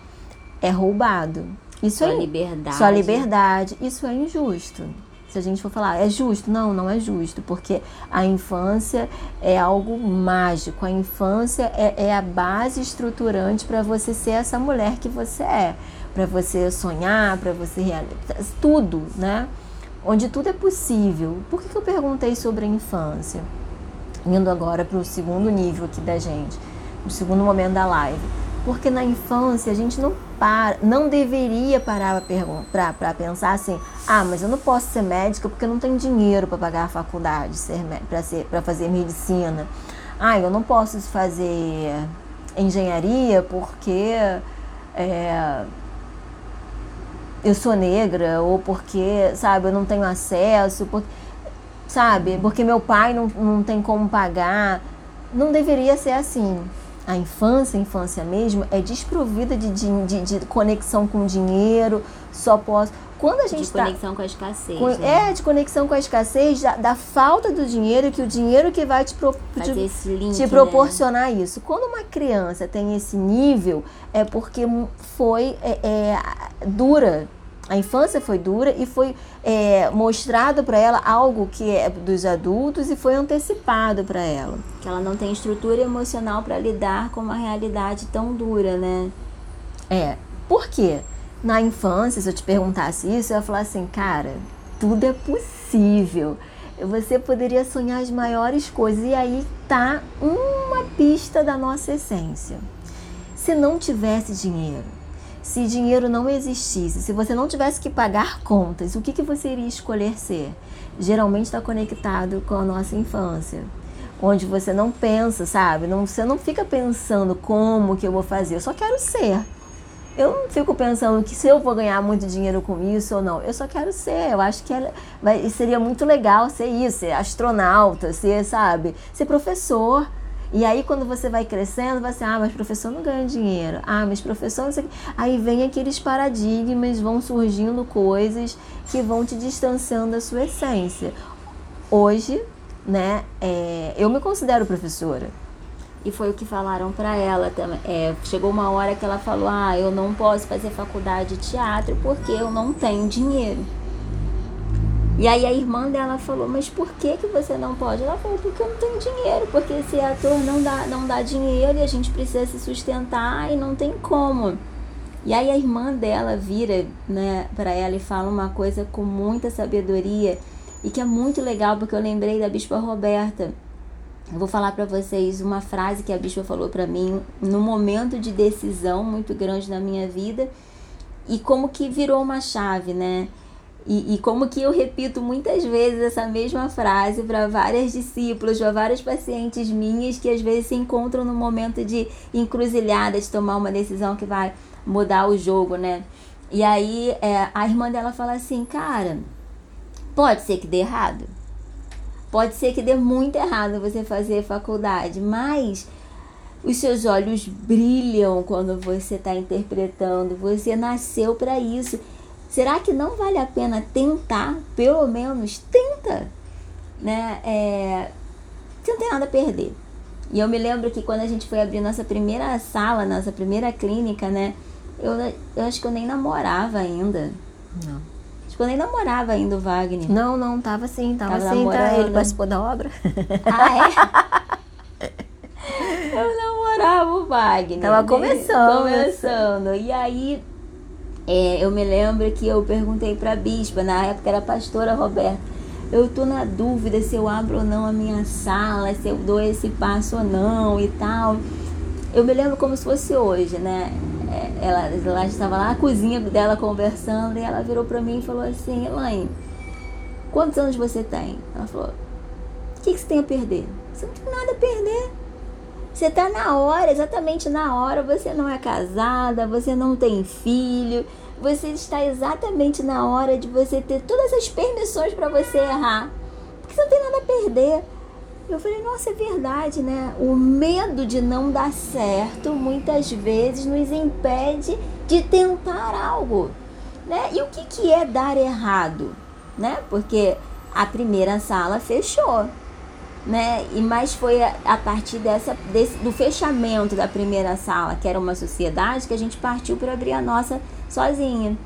é roubado. Isso sua é liberdade. Sua liberdade. Isso é injusto. Se a gente for falar, é justo? Não, não é justo, porque a infância é algo mágico. A infância é, é a base estruturante para você ser essa mulher que você é, para você sonhar, para você realizar tudo, né? Onde tudo é possível. Por que, que eu perguntei sobre a infância? Indo agora para o segundo nível aqui da gente, o segundo momento da live porque na infância a gente não para, não deveria parar para pensar assim: ah, mas eu não posso ser médica porque eu não tenho dinheiro para pagar a faculdade, para fazer medicina. Ah, eu não posso fazer engenharia porque é, eu sou negra ou porque, sabe, eu não tenho acesso, porque, sabe, porque meu pai não, não tem como pagar. Não deveria ser assim. A infância, a infância mesmo, é desprovida de, de, de, de conexão com dinheiro, só posso. Quando a gente de tá- conexão com a escassez. com- né? é, de conexão com a escassez, da, da falta do dinheiro, que o dinheiro que vai te, pro, te, link, te né? proporcionar isso. Quando uma criança tem esse nível, é porque foi é, é, dura. A infância foi dura e foi é, mostrado para ela algo que é dos adultos e foi antecipado para ela. Que ela não tem estrutura emocional para lidar com uma realidade tão dura, né? É. Por quê? Na infância, se eu te perguntasse isso, eu ia falar assim, cara, tudo é possível. Você poderia sonhar as maiores coisas. E aí tá uma pista da nossa essência. Se não tivesse dinheiro, se dinheiro não existisse, se você não tivesse que pagar contas, o que, que você iria escolher ser? Geralmente está conectado com a nossa infância. Onde você não pensa, sabe? Não, você não fica pensando como que eu vou fazer. Eu só quero ser. Eu não fico pensando que se eu vou ganhar muito dinheiro com isso ou não. Eu só quero ser. Eu acho que vai, seria muito legal ser isso, ser astronauta, ser, sabe, ser professor. E aí quando você vai crescendo, vai ser, ah, mas professor não ganha dinheiro. Ah, mas professor não sei o quê. Aí vem aqueles paradigmas, vão surgindo coisas que vão te distanciando da sua essência. Hoje, né, é, eu me considero professora. E foi o que falaram pra ela também. É, chegou uma hora que ela falou: Ah, eu não posso fazer faculdade de teatro porque eu não tenho dinheiro. E aí a irmã dela falou: Mas por que, que você não pode? Ela falou: Porque eu não tenho dinheiro. Porque ser ator não dá, não dá dinheiro e a gente precisa se sustentar e não tem como. E aí a irmã dela vira né, para ela e fala uma coisa com muita sabedoria e que é muito legal porque eu lembrei da Bispa Roberta. Eu vou falar para vocês uma frase que a Bispa falou para mim num momento de decisão muito grande na minha vida e como que virou uma chave, né? E, e como que eu repito muitas vezes essa mesma frase para várias discípulas, para várias pacientes minhas que às vezes se encontram no momento de encruzilhada, de tomar uma decisão que vai mudar o jogo, né? E aí é, a irmã dela fala assim, cara, pode ser que dê errado. Pode ser que dê muito errado você fazer faculdade, mas os seus olhos brilham quando você está interpretando. Você nasceu para isso. Será que não vale a pena tentar? Pelo menos tenta, né? É, você não tem nada a perder. E eu me lembro que quando a gente foi abrir nossa primeira sala, nossa primeira clínica, né? Eu, eu acho que eu nem namorava ainda. Não. Acho que eu nem namorava ainda o Wagner. Não, não, tava sim, tava, Tava sim, tá? Ele participou da obra. Ah, é? eu namorava o Wagner. Tava começando. Começando. E aí, é, eu me lembro que eu perguntei pra bispa, na época era a pastora Roberta. Eu tô na dúvida se eu abro ou não a minha sala, se eu dou esse passo ou não e tal. Eu me lembro como se fosse hoje, né? É, Ela, ela estava lá na cozinha dela conversando e ela virou pra mim e falou assim: Elaine, quantos anos você tem? Ela falou: o que, que você tem a perder? Você não tem nada a perder. Você tá na hora, exatamente na hora. Você não é casada, você não tem filho. Você está exatamente na hora de você ter todas as permissões para você errar. Porque você não tem nada a perder. Eu falei, nossa, é verdade, né? O medo de não dar certo muitas vezes nos impede de tentar algo. Né? E o que, que é dar errado? Né? Porque a primeira sala fechou né? E mas foi a, a partir dessa desse, do fechamento da primeira sala, que era uma sociedade, que a gente partiu para abrir a nossa sozinha,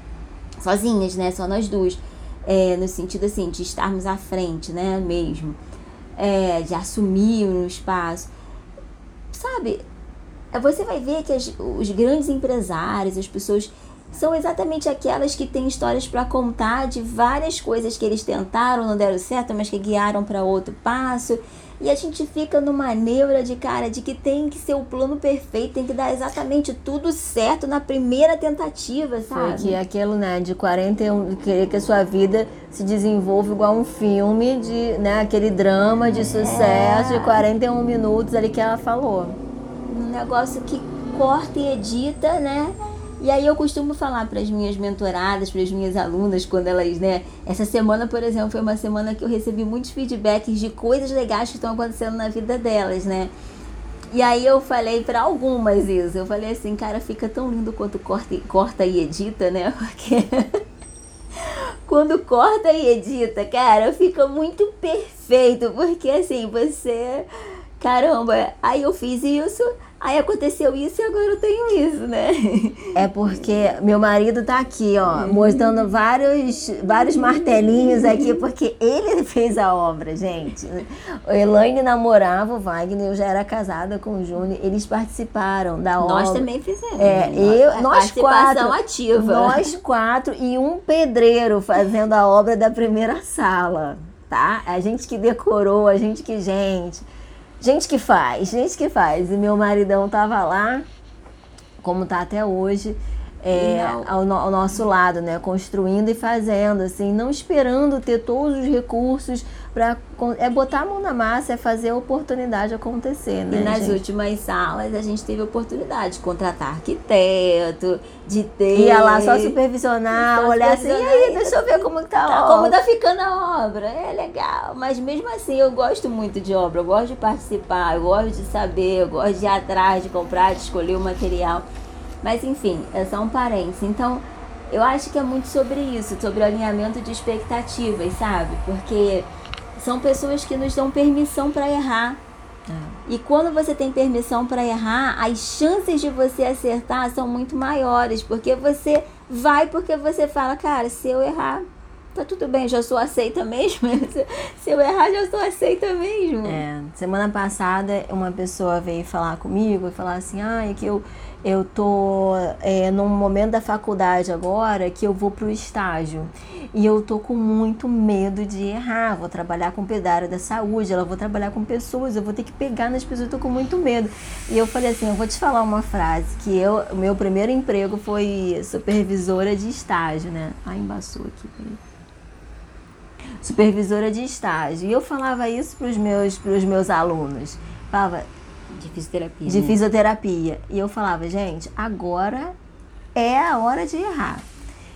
sozinhas, né? Só nós duas, é, no sentido assim de estarmos à frente, né? Mesmo, é, de assumir um espaço, sabe? Você vai ver que as, os grandes empresários, as pessoas são exatamente aquelas que têm histórias para contar de várias coisas que eles tentaram, não deram certo, mas que guiaram para outro passo. E a gente fica numa neura de cara de que tem que ser o plano perfeito, tem que dar exatamente tudo certo na primeira tentativa, Foi sabe? que aquilo, né, de 41, querer que a sua vida se desenvolva igual um filme, de, né, aquele drama de sucesso de 41 minutos ali que ela falou. um negócio que corta e edita, né? E aí eu costumo falar para as minhas mentoradas, para as minhas alunas, quando elas, né? Essa semana, por exemplo, foi uma semana que eu recebi muitos feedbacks de coisas legais que estão acontecendo na vida delas, né? E aí eu falei para algumas isso. Eu falei assim, cara, fica tão lindo quanto corta, corta e edita, né? Porque quando corta e edita, cara, fica muito perfeito. Porque assim, você. Caramba, aí eu fiz isso, Aí aconteceu isso e agora eu tenho isso, né? É porque meu marido tá aqui, ó, mostrando vários, vários martelinhos aqui, porque ele fez a obra, gente. O Elaine namorava o Wagner, eu já era casada com o Júnior, eles participaram da nós obra. Nós também fizemos. É, eu, a nós quatro. ativa. Nós quatro e um pedreiro fazendo a obra da primeira sala, tá? A gente que decorou, a gente que, gente Gente que faz, gente que faz. E meu maridão tava lá, como tá até hoje, é, ao, ao, nosso lado, né? Construindo e fazendo, assim, não esperando ter todos os recursos para é botar a mão na massa, é fazer a oportunidade acontecer, né? E nas gente? últimas salas a gente teve a oportunidade de contratar arquiteto, de ter. Ia lá só supervisionar, só olhar assim, e aí, deixa eu ver como tá, tá. Como tá ficando a obra. É legal. Mas mesmo assim eu gosto muito de obra, eu gosto de participar, eu gosto de saber, eu gosto de ir atrás, de comprar, de escolher o material. Mas enfim, é só um parênteses. Então, eu acho que é muito sobre isso, sobre o alinhamento de expectativas, sabe? Porque são pessoas que nos dão permissão para errar. É. E quando você tem permissão para errar, as chances de você acertar são muito maiores, porque você vai porque você fala, cara, se eu errar, tá tudo bem, já sou aceita mesmo. se eu errar, já sou aceita mesmo. É, semana passada uma pessoa veio falar comigo e falar assim, ah, é que eu eu tô é, num momento da faculdade agora que eu vou pro estágio e eu tô com muito medo de errar. Vou trabalhar com pedário da saúde, ela vou trabalhar com pessoas, eu vou ter que pegar nas pessoas, eu tô com muito medo. E eu falei assim, eu vou te falar uma frase que eu, meu primeiro emprego foi supervisora de estágio, né? Ah, embaçou aqui, peraí supervisora de estágio. E eu falava isso para os meus, pros meus alunos. Falava, de fisioterapia. De né? fisioterapia. E eu falava, gente, agora é a hora de errar.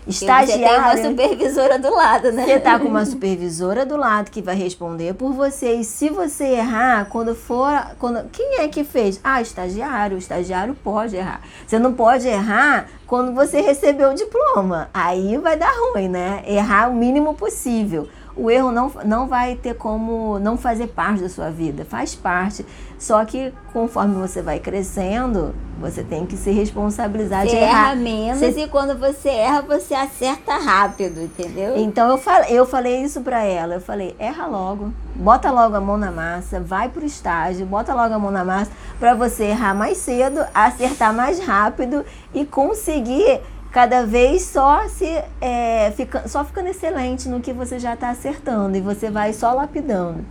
Estagiário. Você tem uma supervisora do lado, né? Você tá com uma supervisora do lado que vai responder por você. E se você errar, quando for. Quando, quem é que fez? Ah, estagiário. O estagiário pode errar. Você não pode errar quando você recebeu o diploma. Aí vai dar ruim, né? Errar o mínimo possível o erro não, não vai ter como não fazer parte da sua vida, faz parte. Só que conforme você vai crescendo, você tem que se responsabilizar você de errar. erra menos você... e quando você erra, você acerta rápido, entendeu? Então eu falei, eu falei isso para ela, eu falei, erra logo, bota logo a mão na massa, vai pro estágio, bota logo a mão na massa para você errar mais cedo, acertar mais rápido e conseguir cada vez só se é, fica, só ficando excelente no que você já está acertando e você vai só lapidando.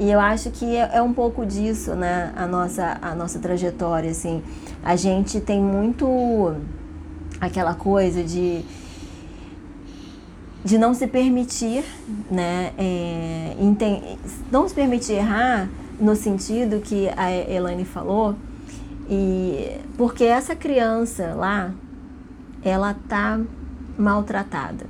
E eu acho que é, é, um pouco disso, né? A nossa, a nossa trajetória, assim. A gente tem muito aquela coisa de de não se permitir, né? É, não se permitir errar no sentido que a Elaine falou e porque essa criança lá ela tá maltratada.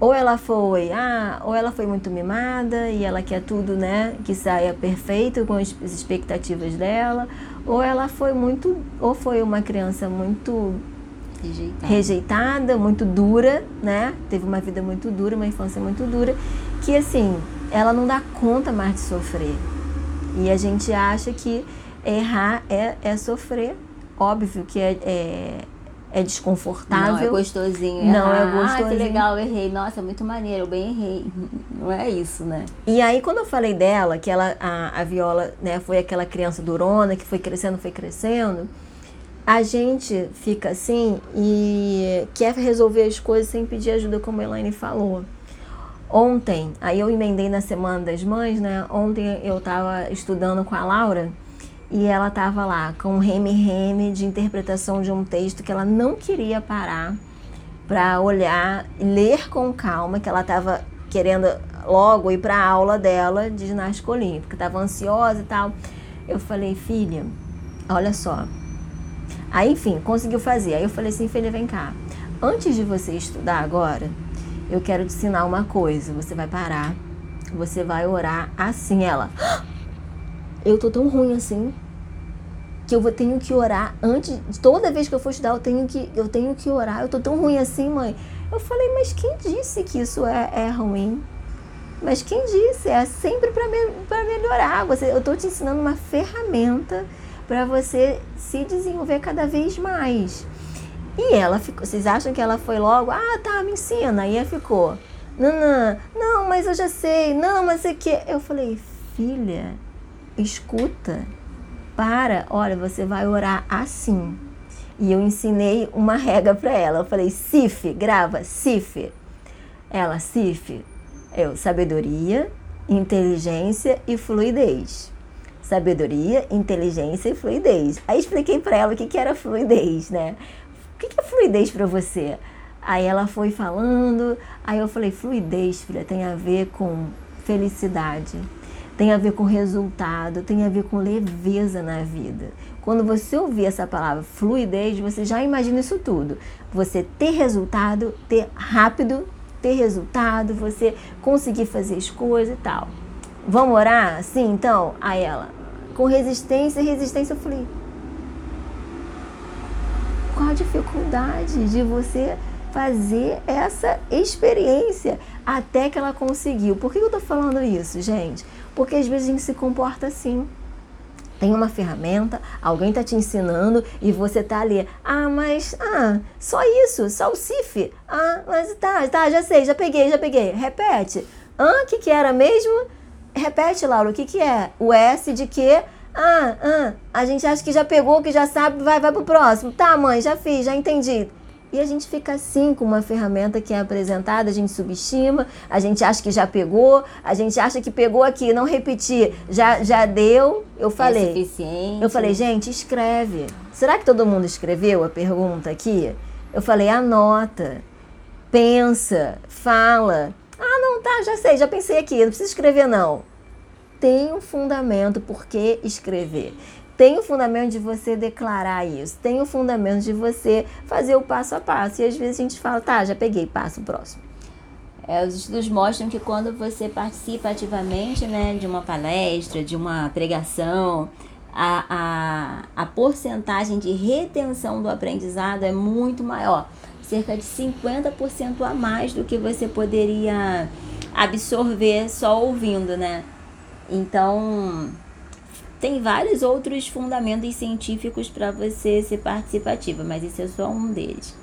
Ou ela foi, ah, ou ela foi muito mimada e ela quer tudo, né, que saia perfeito com as expectativas dela, ou ela foi muito, ou foi uma criança muito rejeitada, rejeitada muito dura, né? Teve uma vida muito dura, uma infância muito dura, que assim, ela não dá conta mais de sofrer. E a gente acha que errar é, é sofrer. Óbvio que é, é é desconfortável. Não é gostosinho. Não é gostosinho. Ah, que legal, errei. Nossa, muito maneiro, eu bem errei. Não é isso, né? E aí, quando eu falei dela, que ela, a, a Viola, né, foi aquela criança durona, que foi crescendo, foi crescendo, a gente fica assim e quer resolver as coisas sem pedir ajuda, como a Elaine falou. Ontem, aí eu emendei na Semana das Mães, né? Ontem eu estava estudando com a Laura e ela estava lá com um reme-reme de interpretação de um texto que ela não queria parar para olhar e ler com calma, que ela estava querendo logo ir para a aula dela de ginástica olímpica, estava ansiosa e tal. Eu falei, filha, olha só. Aí, enfim, conseguiu fazer. Aí eu falei assim, filha, vem cá. Antes de você estudar agora, eu quero te ensinar uma coisa. Você vai parar, você vai orar assim. Ela, eu tô tão ruim assim. que eu vou, tenho que orar antes, toda vez que eu for estudar, eu tenho que, eu tenho que orar. Eu tô tão ruim assim, mãe. Eu falei, mas quem disse que isso é, é ruim? Mas quem disse? É sempre para me, melhorar. Você, eu estou te ensinando uma ferramenta para você se desenvolver cada vez mais. E ela ficou. Vocês acham que ela foi logo? Ah, tá, me ensina. E ela ficou. Não, não, não, mas eu já sei. Não, mas é que. Eu falei, filha, escuta. Para, olha, você vai orar assim. E eu ensinei uma regra para ela. Eu falei, Cif, grava, Cif. Ela, Cif, eu, sabedoria, inteligência e fluidez. Sabedoria, inteligência e fluidez. Aí expliquei para ela o que, que era fluidez, né? O que, que é fluidez para você? Aí ela foi falando, aí eu falei, fluidez, filha, tem a ver com felicidade, tem a ver com resultado, tem a ver com leveza na vida. Quando você ouvir essa palavra fluidez, você já imagina isso tudo. Você ter resultado, ter rápido ter resultado, você conseguir fazer as coisas e tal. Vamos orar? Sim, então? A ela, com resistência, resistência, falei, qual a dificuldade de você fazer essa experiência até que ela conseguiu? Por que eu tô falando isso, gente? Porque às vezes a gente se comporta assim tem uma ferramenta, alguém está te ensinando e você tá ali. Ah, mas ah, só isso, só o CIF. Ah, mas tá, tá, já sei, já peguei, já peguei. Repete. Ah, o que, que era mesmo? Repete, Laura, o que, que é? O S de quê? Ah, ah, a gente acha que já pegou, que já sabe, vai, vai pro próximo. Tá, mãe, já fiz, já entendi. E a gente fica assim com uma ferramenta que é apresentada, a gente subestima, a gente acha que já pegou, a gente acha que pegou aqui, não repetir, já, já deu. Eu é falei. É suficiente. Eu falei, gente, escreve. Será que todo mundo escreveu a pergunta aqui? Eu falei, anota, pensa, fala. Ah, não, tá, já sei, já pensei aqui, não precisa escrever não. Tem um fundamento por que escrever tem o fundamento de você declarar isso, tem o fundamento de você fazer o passo a passo. E às vezes a gente fala, tá, já peguei, passo próximo. É, os estudos mostram que quando você participa ativamente né, de uma palestra, de uma pregação, a, a, a porcentagem de retenção do aprendizado é muito maior cerca de 50% a mais do que você poderia absorver só ouvindo, né? Então, tem vários outros fundamentos científicos para você ser participativa, mas esse é só um deles.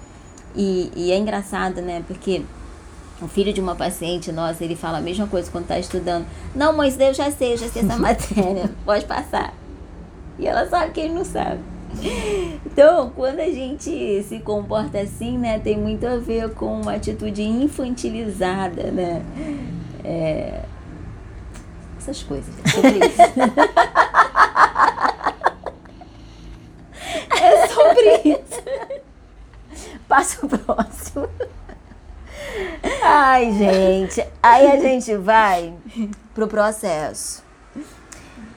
E, e, é engraçado, né? Porque o filho de uma paciente nossa, ele fala a mesma coisa quando está estudando. Não, mãe, eu já sei, eu já sei essa matéria, pode passar. E ela sabe que ele não sabe. Então, quando a gente se comporta assim, né, tem muito a ver com uma atitude infantilizada, né? É, essas coisas. É sobre isso. é sobre isso. Passa o próximo. Ai, gente. Aí a gente vai pro processo.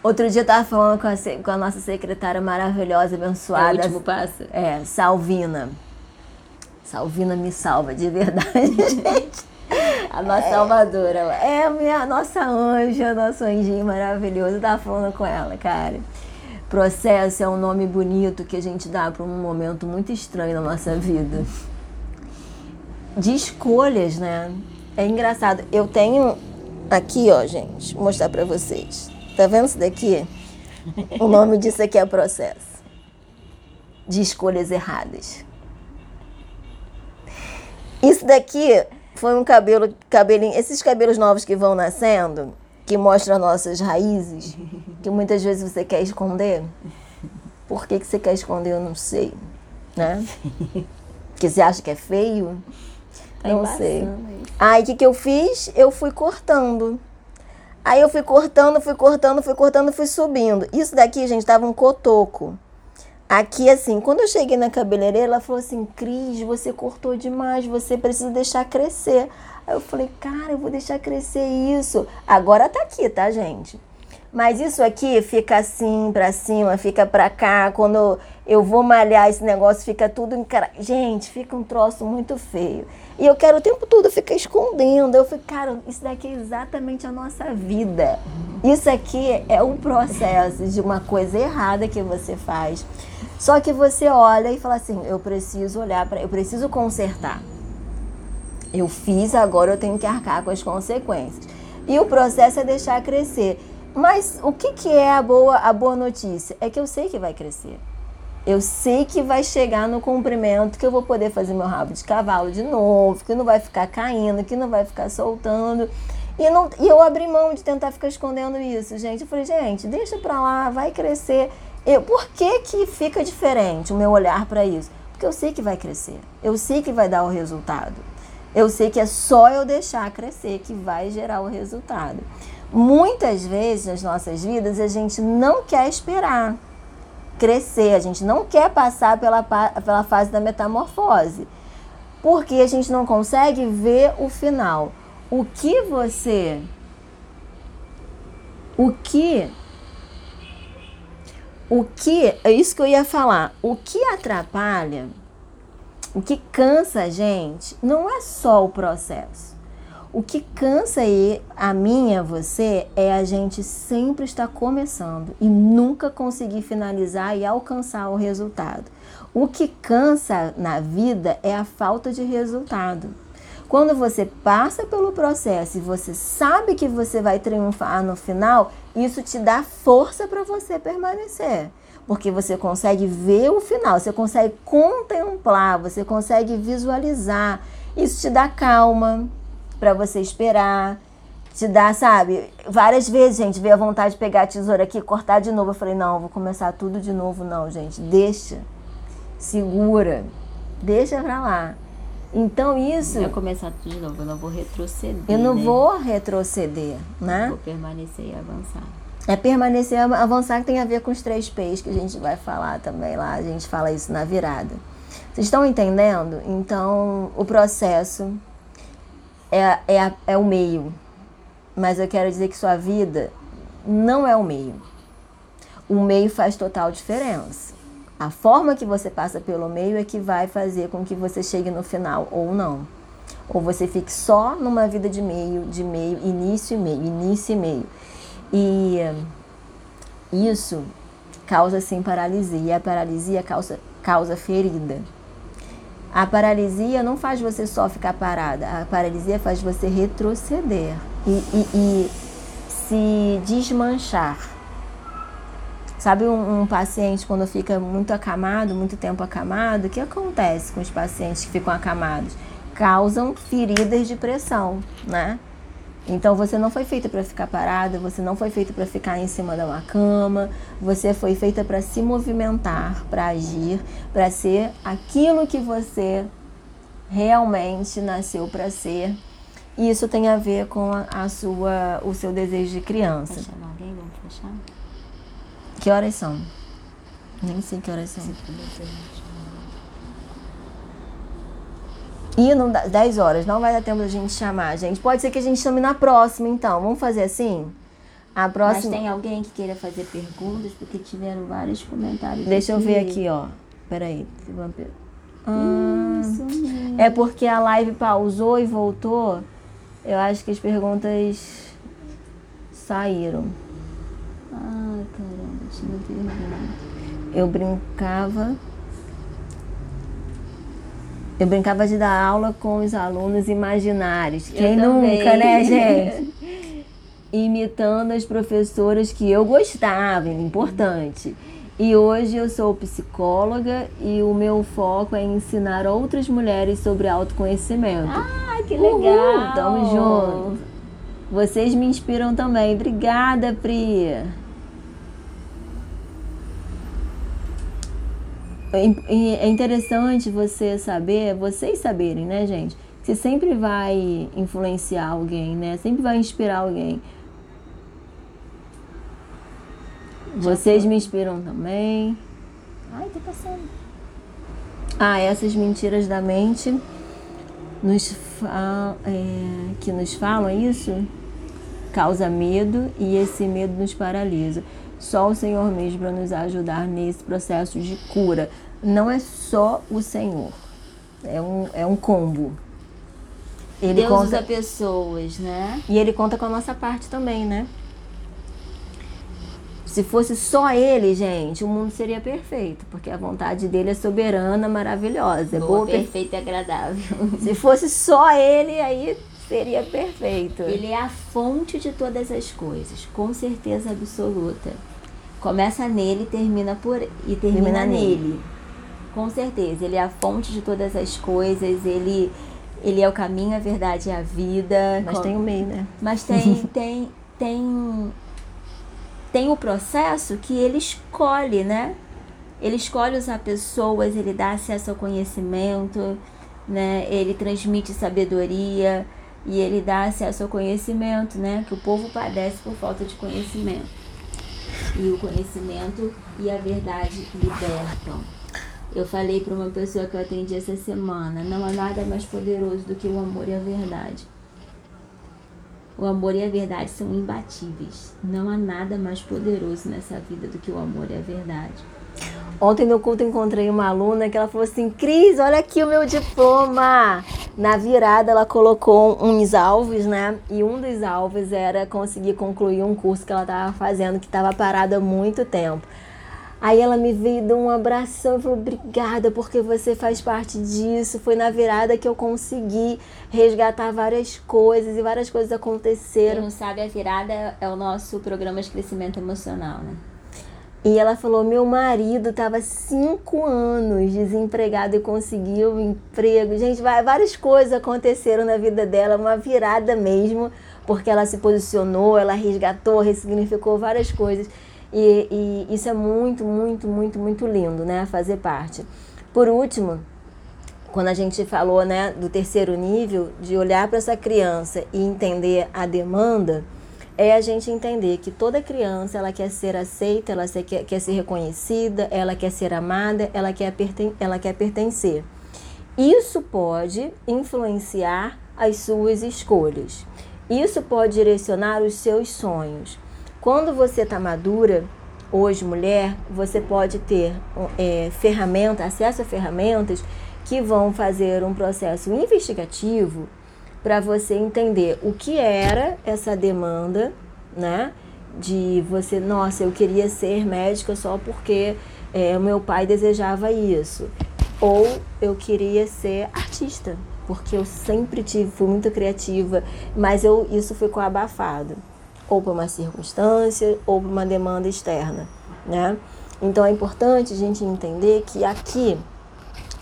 Outro dia eu tava falando com a, com a nossa secretária maravilhosa, abençoada. É o último passo? É, Salvina. Salvina me salva, de verdade, gente. A nossa é. salvadora. É a minha, nossa anja, nosso anjinho maravilhoso. Eu tava falando com ela, cara. Processo é um nome bonito que a gente dá para um momento muito estranho na nossa vida. De escolhas, né? É engraçado. Eu tenho aqui, ó, gente, vou mostrar para vocês. Tá vendo isso daqui? O nome disso aqui é processo. De escolhas erradas. Isso daqui foi um cabelo, cabelinho, esses cabelos novos que vão nascendo, que mostram nossas raízes, que muitas vezes você quer esconder. Por que, que você quer esconder, eu não sei, né? Porque você acha que é feio? Tá não sei. Aí o que, que eu fiz? Eu fui cortando. Aí eu fui cortando, fui cortando, fui cortando, fui subindo. Isso daqui, gente, tava um cotoco. Aqui, assim, quando eu cheguei na cabeleireira, ela falou assim: Cris, você cortou demais, você precisa deixar crescer. Aí eu falei: Cara, eu vou deixar crescer isso. Agora tá aqui, tá, gente? Mas isso aqui fica assim pra cima, fica pra cá. Quando eu vou malhar esse negócio, fica tudo encara... Gente, fica um troço muito feio. E eu quero o tempo todo ficar escondendo. Eu fico, cara, isso daqui é exatamente a nossa vida. Isso aqui é um processo de uma coisa errada que você faz. Só que você olha e fala assim: eu preciso olhar para, eu preciso consertar. Eu fiz, agora eu tenho que arcar com as consequências. E o processo é deixar crescer. Mas o que, que é a boa, a boa notícia? É que eu sei que vai crescer. Eu sei que vai chegar no comprimento, que eu vou poder fazer meu rabo de cavalo de novo, que não vai ficar caindo, que não vai ficar soltando. E, não, e eu abri mão de tentar ficar escondendo isso, gente. Eu falei, gente, deixa pra lá, vai crescer. Eu, por que, que fica diferente o meu olhar para isso? Porque eu sei que vai crescer. Eu sei que vai dar o resultado. Eu sei que é só eu deixar crescer que vai gerar o resultado. Muitas vezes nas nossas vidas a gente não quer esperar crescer, a gente não quer passar pela, pela fase da metamorfose, porque a gente não consegue ver o final. O que você. O que. O que. É isso que eu ia falar. O que atrapalha, o que cansa a gente, não é só o processo. O que cansa aí, a mim e a você é a gente sempre estar começando e nunca conseguir finalizar e alcançar o resultado. O que cansa na vida é a falta de resultado. Quando você passa pelo processo e você sabe que você vai triunfar no final, isso te dá força para você permanecer. Porque você consegue ver o final, você consegue contemplar, você consegue visualizar. Isso te dá calma, para você esperar. Te dá, sabe? Várias vezes, gente, veio a vontade de pegar a tesoura aqui e cortar de novo. Eu falei, não, vou começar tudo de novo, não, gente. Deixa. Segura. Deixa pra lá. Então isso. Eu começar tudo de novo, eu não vou retroceder. Eu não né? vou retroceder, né? Vou permanecer e avançar. É permanecer avançar que tem a ver com os três P's que a gente vai falar também lá. A gente fala isso na virada. Vocês estão entendendo? Então, o processo é, é, é o meio. Mas eu quero dizer que sua vida não é o meio. O meio faz total diferença. A forma que você passa pelo meio é que vai fazer com que você chegue no final ou não. Ou você fique só numa vida de meio, de meio, início e meio, início e meio. E isso causa sim paralisia. E a paralisia causa, causa ferida. A paralisia não faz você só ficar parada, a paralisia faz você retroceder e, e, e se desmanchar. Sabe um, um, paciente quando fica muito acamado, muito tempo acamado, o que acontece com os pacientes que ficam acamados? Causam feridas de pressão, né? Então você não foi feita para ficar parada, você não foi feita para ficar em cima de uma cama, você foi feita para se movimentar, para agir, para ser aquilo que você realmente nasceu para ser. E isso tem a ver com a, sua, o seu desejo de criança. Vai chamar alguém? Vamos fechar? Que horas são? Nem sei que horas são. E não dá, 10 horas, não vai dar tempo da gente chamar, gente. Pode ser que a gente chame na próxima, então. Vamos fazer assim? A próxima. Mas tem alguém que queira fazer perguntas, porque tiveram vários comentários. Deixa aqui. eu ver aqui, ó. Peraí. Ah, é porque a live pausou e voltou. Eu acho que as perguntas saíram. Ai, caramba, tinha pergunta. Eu brincava. Eu brincava de dar aula com os alunos imaginários. Quem nunca, né, gente? Imitando as professoras que eu gostava, importante. E hoje eu sou psicóloga e o meu foco é ensinar outras mulheres sobre autoconhecimento. Ah, que legal! Uhul, tamo junto. Vocês me inspiram também. Obrigada, Pri. É interessante você saber, vocês saberem, né, gente? Você sempre vai influenciar alguém, né? Sempre vai inspirar alguém. Vocês me inspiram também. Ai, tá passando. Ah, essas mentiras da mente nos é, que nos falam isso? causa medo e esse medo nos paralisa. Só o Senhor mesmo para nos ajudar nesse processo de cura. Não é só o Senhor, é um, é um combo. Ele Deus conta usa pessoas, né? E ele conta com a nossa parte também, né? Se fosse só ele, gente, o mundo seria perfeito, porque a vontade dele é soberana, maravilhosa, boa, boa perfeita e agradável. Se fosse só ele, aí seria perfeito. Ele é a fonte de todas as coisas, com certeza absoluta. Começa nele, termina por e termina, termina nele. nele. Com certeza, ele é a fonte de todas as coisas, ele ele é o caminho, a verdade e a vida. Mas com... tem o meio, né? Mas tem tem tem tem o processo que ele escolhe, né? Ele escolhe usar pessoas, ele dá acesso ao conhecimento, né? Ele transmite sabedoria e ele dá acesso ao conhecimento, né? Que o povo padece por falta de conhecimento. E o conhecimento e a verdade libertam. Eu falei para uma pessoa que eu atendi essa semana, não há nada mais poderoso do que o amor e a verdade. O amor e a verdade são imbatíveis. Não há nada mais poderoso nessa vida do que o amor e a verdade. Ontem no culto encontrei uma aluna que ela falou assim: Cris, olha aqui o meu diploma. Na virada ela colocou uns alvos, né? E um dos alvos era conseguir concluir um curso que ela estava fazendo, que estava parado há muito tempo. Aí ela me veio, deu um abração e falou: Obrigada, porque você faz parte disso. Foi na virada que eu consegui resgatar várias coisas e várias coisas aconteceram. Quem não sabe, a virada é o nosso programa de crescimento emocional, né? E ela falou: Meu marido estava cinco anos desempregado e conseguiu um emprego. Gente, várias coisas aconteceram na vida dela, uma virada mesmo, porque ela se posicionou, ela resgatou, ressignificou várias coisas. E, e isso é muito, muito, muito, muito lindo, né? Fazer parte. Por último, quando a gente falou né, do terceiro nível, de olhar para essa criança e entender a demanda, é a gente entender que toda criança ela quer ser aceita, ela quer, quer ser reconhecida, ela quer ser amada, ela quer, perten ela quer pertencer. Isso pode influenciar as suas escolhas. Isso pode direcionar os seus sonhos. Quando você está madura, hoje mulher, você pode ter é, ferramenta, acesso a ferramentas que vão fazer um processo investigativo para você entender o que era essa demanda, né? De você, nossa, eu queria ser médica só porque é, meu pai desejava isso. Ou eu queria ser artista, porque eu sempre tive, fui muito criativa, mas eu, isso ficou abafado ou por uma circunstância ou por uma demanda externa, né? Então é importante a gente entender que aqui,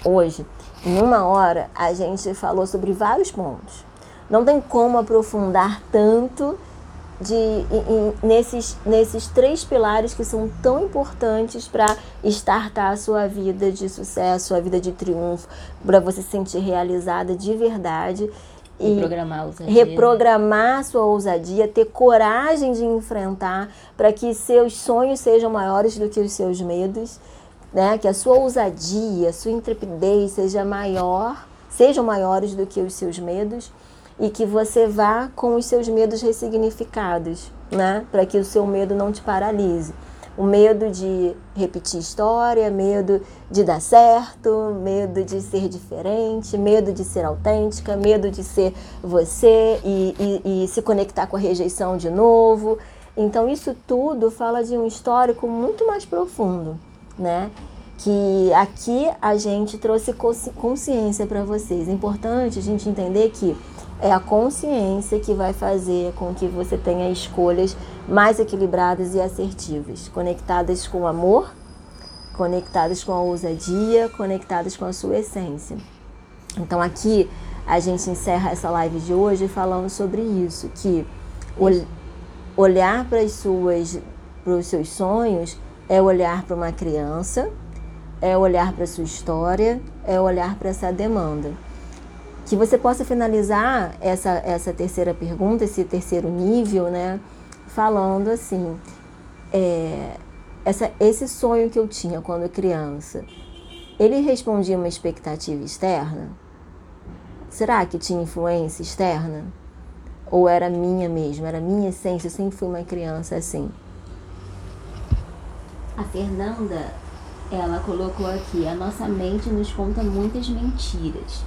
hoje, em uma hora, a gente falou sobre vários pontos. Não tem como aprofundar tanto de, em, nesses, nesses três pilares que são tão importantes para estartar a sua vida de sucesso, a vida de triunfo, para você se sentir realizada de verdade e reprogramar a ousadia. reprogramar sua ousadia, ter coragem de enfrentar para que seus sonhos sejam maiores do que os seus medos, né? Que a sua ousadia, a sua intrepidez seja maior, sejam maiores do que os seus medos e que você vá com os seus medos ressignificados, né? Para que o seu medo não te paralise o medo de repetir história, medo de dar certo, medo de ser diferente, medo de ser autêntica, medo de ser você e, e, e se conectar com a rejeição de novo. Então, isso tudo fala de um histórico muito mais profundo, né? Que aqui a gente trouxe consciência para vocês. É importante a gente entender que é a consciência que vai fazer com que você tenha escolhas mais equilibradas e assertivas, conectadas com amor, conectadas com a ousadia, conectadas com a sua essência. Então aqui a gente encerra essa live de hoje falando sobre isso, que olhar para as suas para os seus sonhos é olhar para uma criança, é olhar para sua história, é olhar para essa demanda que você possa finalizar essa, essa terceira pergunta, esse terceiro nível, né? Falando assim, é, essa, esse sonho que eu tinha quando criança, ele respondia uma expectativa externa? Será que tinha influência externa? Ou era minha mesmo, era minha essência, eu sempre fui uma criança assim. A Fernanda, ela colocou aqui, a nossa mente nos conta muitas mentiras.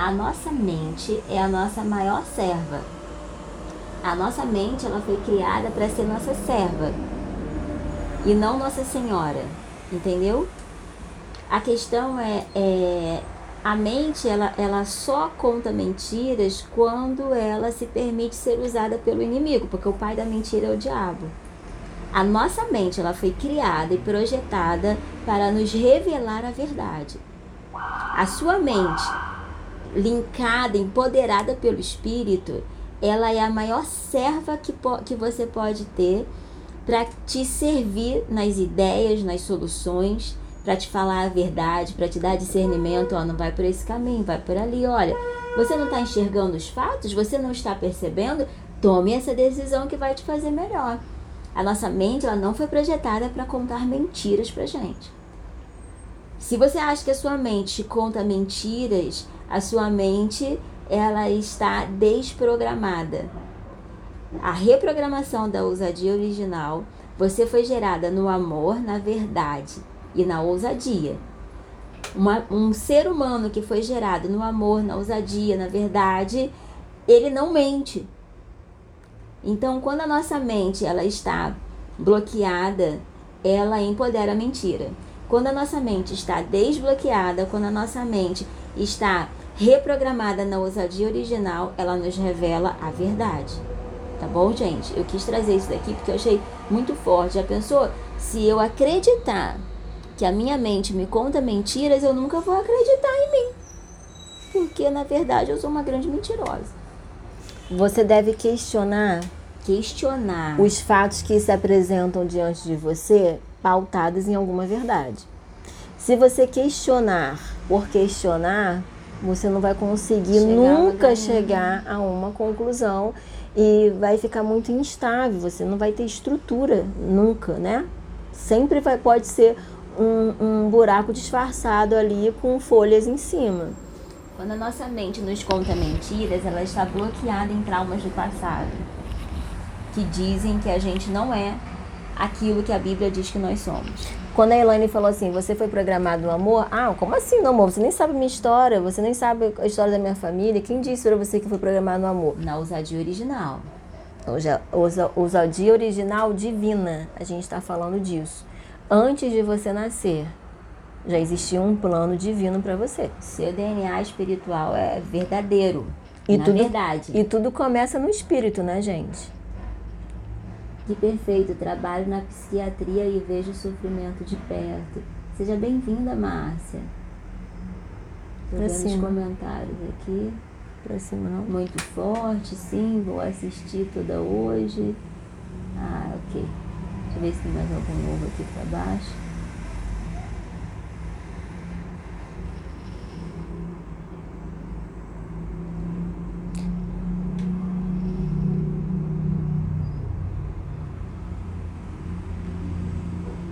A nossa mente é a nossa maior serva. A nossa mente, ela foi criada para ser nossa serva e não Nossa Senhora, entendeu? A questão é, é a mente ela, ela só conta mentiras quando ela se permite ser usada pelo inimigo, porque o pai da mentira é o diabo. A nossa mente ela foi criada e projetada para nos revelar a verdade. A sua mente, linkada, empoderada pelo Espírito, ela é a maior serva que, que você pode ter para te servir nas ideias, nas soluções, para te falar a verdade, para te dar discernimento, ó, não vai por esse caminho, vai por ali, olha. Você não está enxergando os fatos, você não está percebendo, tome essa decisão que vai te fazer melhor. A nossa mente ela não foi projetada para contar mentiras para gente. Se você acha que a sua mente conta mentiras, a sua mente ela está desprogramada. A reprogramação da ousadia original, você foi gerada no amor, na verdade e na ousadia. Uma, um ser humano que foi gerado no amor, na ousadia, na verdade, ele não mente. Então, quando a nossa mente ela está bloqueada, ela empodera a mentira. Quando a nossa mente está desbloqueada, quando a nossa mente está reprogramada na ousadia original, ela nos revela a verdade. Tá bom, gente? Eu quis trazer isso daqui porque eu achei muito forte. Já pensou? Se eu acreditar que a minha mente me conta mentiras, eu nunca vou acreditar em mim. Porque, na verdade, eu sou uma grande mentirosa. Você deve questionar questionar os fatos que se apresentam diante de você, pautados em alguma verdade. Se você questionar por questionar, você não vai conseguir chegar nunca chegar a uma conclusão e vai ficar muito instável, você não vai ter estrutura nunca, né? Sempre vai, pode ser um, um buraco disfarçado ali com folhas em cima. Quando a nossa mente nos conta mentiras, ela está bloqueada em traumas do passado que dizem que a gente não é aquilo que a Bíblia diz que nós somos. Quando a Elaine falou assim, você foi programado no amor? Ah, como assim no amor? Você nem sabe a minha história, você nem sabe a história da minha família. Quem disse para você que foi programado no amor? Na ousadia original. Ousa, ousadia original divina. A gente está falando disso. Antes de você nascer, já existia um plano divino para você. Seu DNA espiritual é verdadeiro. E na tudo, verdade. E tudo começa no espírito, né, gente? Que perfeito, trabalho na psiquiatria e vejo o sofrimento de perto. Seja bem-vinda, Márcia. Vendo os comentários aqui. Pra cima não. Muito forte, sim, vou assistir toda hoje. Ah, ok. Deixa eu ver se tem mais algum novo aqui para baixo.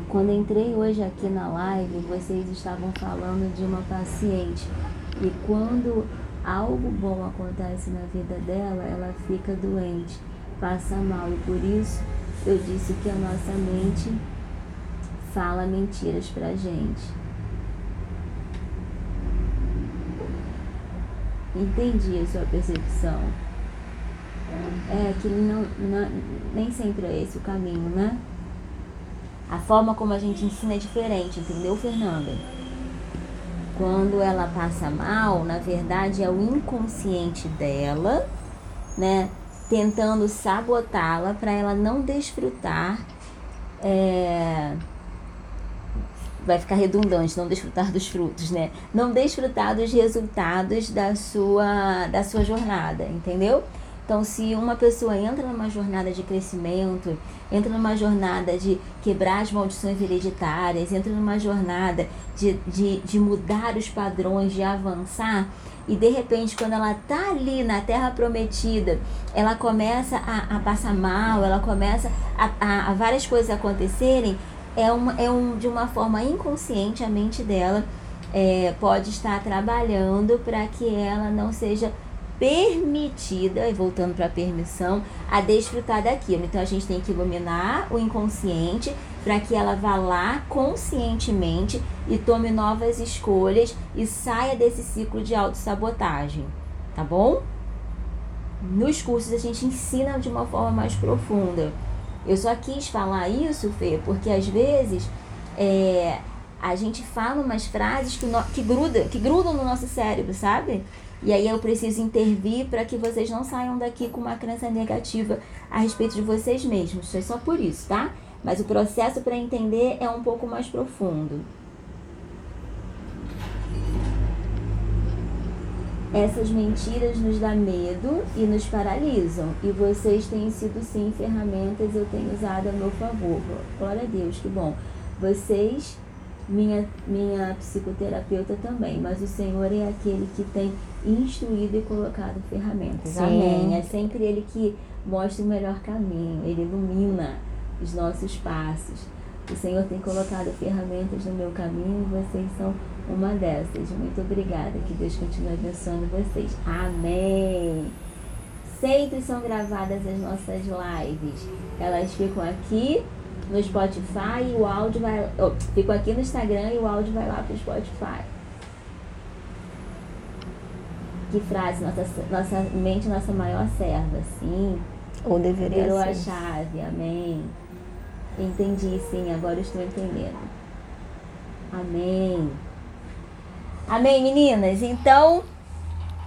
Quando entrei hoje aqui na live, vocês estavam falando de uma paciente e quando algo bom acontece na vida dela, ela fica doente, passa mal e por isso eu disse que a nossa mente fala mentiras pra gente. Entendi a sua percepção. É que não, não, nem sempre é esse o caminho, né? A forma como a gente ensina é diferente, entendeu, Fernanda? Quando ela passa mal, na verdade é o inconsciente dela, né? Tentando sabotá-la para ela não desfrutar. É... Vai ficar redundante, não desfrutar dos frutos, né? Não desfrutar dos resultados da sua, da sua jornada, entendeu? Então, se uma pessoa entra numa jornada de crescimento, entra numa jornada de quebrar as maldições hereditárias, entra numa jornada de, de, de mudar os padrões, de avançar, e de repente, quando ela tá ali na terra prometida, ela começa a, a passar mal, ela começa a, a, a várias coisas acontecerem, é, uma, é um, de uma forma inconsciente a mente dela é, pode estar trabalhando para que ela não seja permitida, voltando para a permissão, a desfrutar daquilo. Então a gente tem que iluminar o inconsciente para que ela vá lá conscientemente e tome novas escolhas e saia desse ciclo de autossabotagem, tá bom? Nos cursos a gente ensina de uma forma mais profunda. Eu só quis falar isso, Fê, porque às vezes é, a gente fala umas frases que, no, que, gruda, que grudam no nosso cérebro, sabe? E aí eu preciso intervir para que vocês não saiam daqui com uma crença negativa a respeito de vocês mesmos. É só por isso, tá? Mas o processo para entender é um pouco mais profundo. Essas mentiras nos dão medo e nos paralisam. E vocês têm sido sim ferramentas eu tenho usado a meu favor. Glória a Deus, que bom. Vocês minha, minha psicoterapeuta também, mas o Senhor é aquele que tem instruído e colocado ferramentas. Sim. Amém. É sempre Ele que mostra o melhor caminho, Ele ilumina os nossos passos. O Senhor tem colocado ferramentas no meu caminho e vocês são uma dessas. Muito obrigada. Que Deus continue abençoando vocês. Amém. Sempre são gravadas as nossas lives. Elas ficam aqui no Spotify e o áudio vai. Oh, fico aqui no Instagram e o áudio vai lá pro Spotify. Que frase, nossa, nossa mente, nossa maior serva, sim. Ou deveria Virou ser. a chave, amém. Entendi, sim, agora estou entendendo. Amém. Amém, meninas? Então,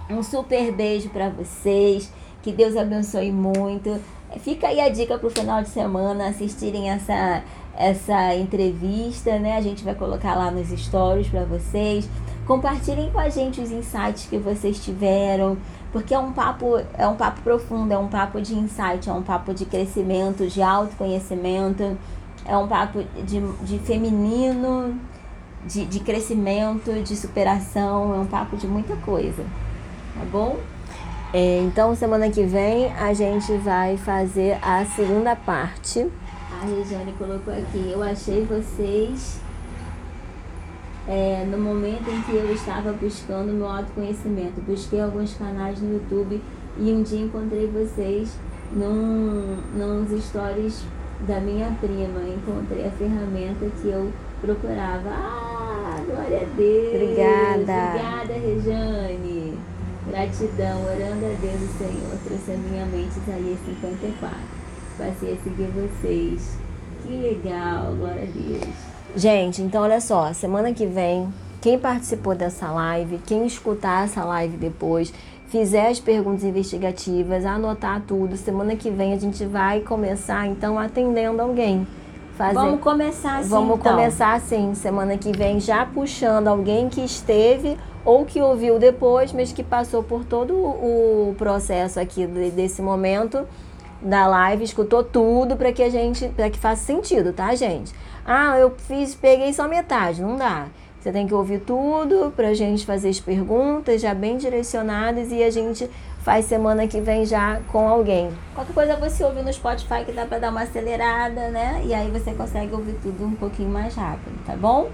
um super beijo para vocês. Que Deus abençoe muito. Fica aí a dica para o final de semana assistirem essa, essa entrevista, né? A gente vai colocar lá nos stories para vocês. Compartilhem com a gente os insights que vocês tiveram, porque é um papo, é um papo profundo, é um papo de insight, é um papo de crescimento, de autoconhecimento, é um papo de, de feminino, de, de crescimento, de superação, é um papo de muita coisa. Tá bom? É, então, semana que vem a gente vai fazer a segunda parte. A Regiane colocou aqui, eu achei vocês é, no momento em que eu estava buscando meu autoconhecimento. Busquei alguns canais no YouTube e um dia encontrei vocês num, nos stories da minha prima. Encontrei a ferramenta que eu procurava. Ah, glória a Deus! Obrigada! Obrigada, Rejane! Gratidão, orando a Deus o Senhor, trouxe a minha mente Isaías 54. Passei a seguir vocês. Que legal, glória a Deus. Gente, então olha só, semana que vem, quem participou dessa live, quem escutar essa live depois, fizer as perguntas investigativas, anotar tudo, semana que vem a gente vai começar então atendendo alguém. Fazer. Vamos começar assim. Vamos então. começar assim, semana que vem, já puxando alguém que esteve ou que ouviu depois, mas que passou por todo o processo aqui desse momento da live, escutou tudo para que a gente, para que faça sentido, tá, gente? Ah, eu fiz, peguei só metade, não dá. Você tem que ouvir tudo para a gente fazer as perguntas já bem direcionadas e a gente faz semana que vem já com alguém. Qualquer coisa você ouve no Spotify que dá para dar uma acelerada, né? E aí você consegue ouvir tudo um pouquinho mais rápido, tá bom?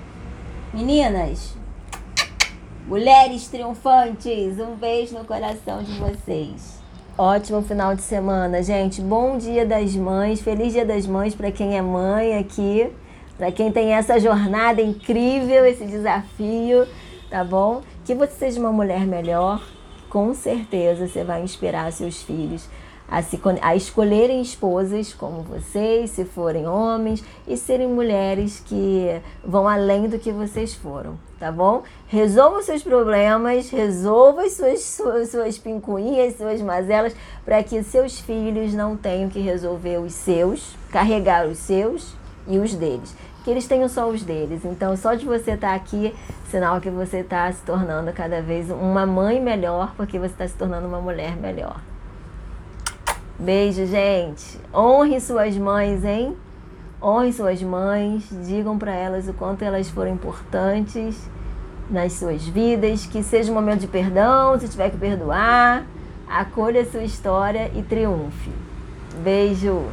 Meninas, Mulheres triunfantes, um beijo no coração de vocês. Ótimo final de semana, gente. Bom Dia das Mães, feliz Dia das Mães para quem é mãe aqui, para quem tem essa jornada incrível, esse desafio, tá bom? Que você seja uma mulher melhor, com certeza você vai inspirar seus filhos a, se, a escolherem esposas como vocês, se forem homens, e serem mulheres que vão além do que vocês foram, tá bom? Resolva os seus problemas, resolva as suas, suas, suas pincuinhas, suas mazelas, para que seus filhos não tenham que resolver os seus, carregar os seus e os deles. Que eles tenham só os deles. Então, só de você estar tá aqui, sinal que você está se tornando cada vez uma mãe melhor, porque você está se tornando uma mulher melhor. Beijo, gente. Honre suas mães, hein? Honre suas mães. Digam para elas o quanto elas foram importantes nas suas vidas. Que seja um momento de perdão, se tiver que perdoar. Acolha a sua história e triunfe. Beijo.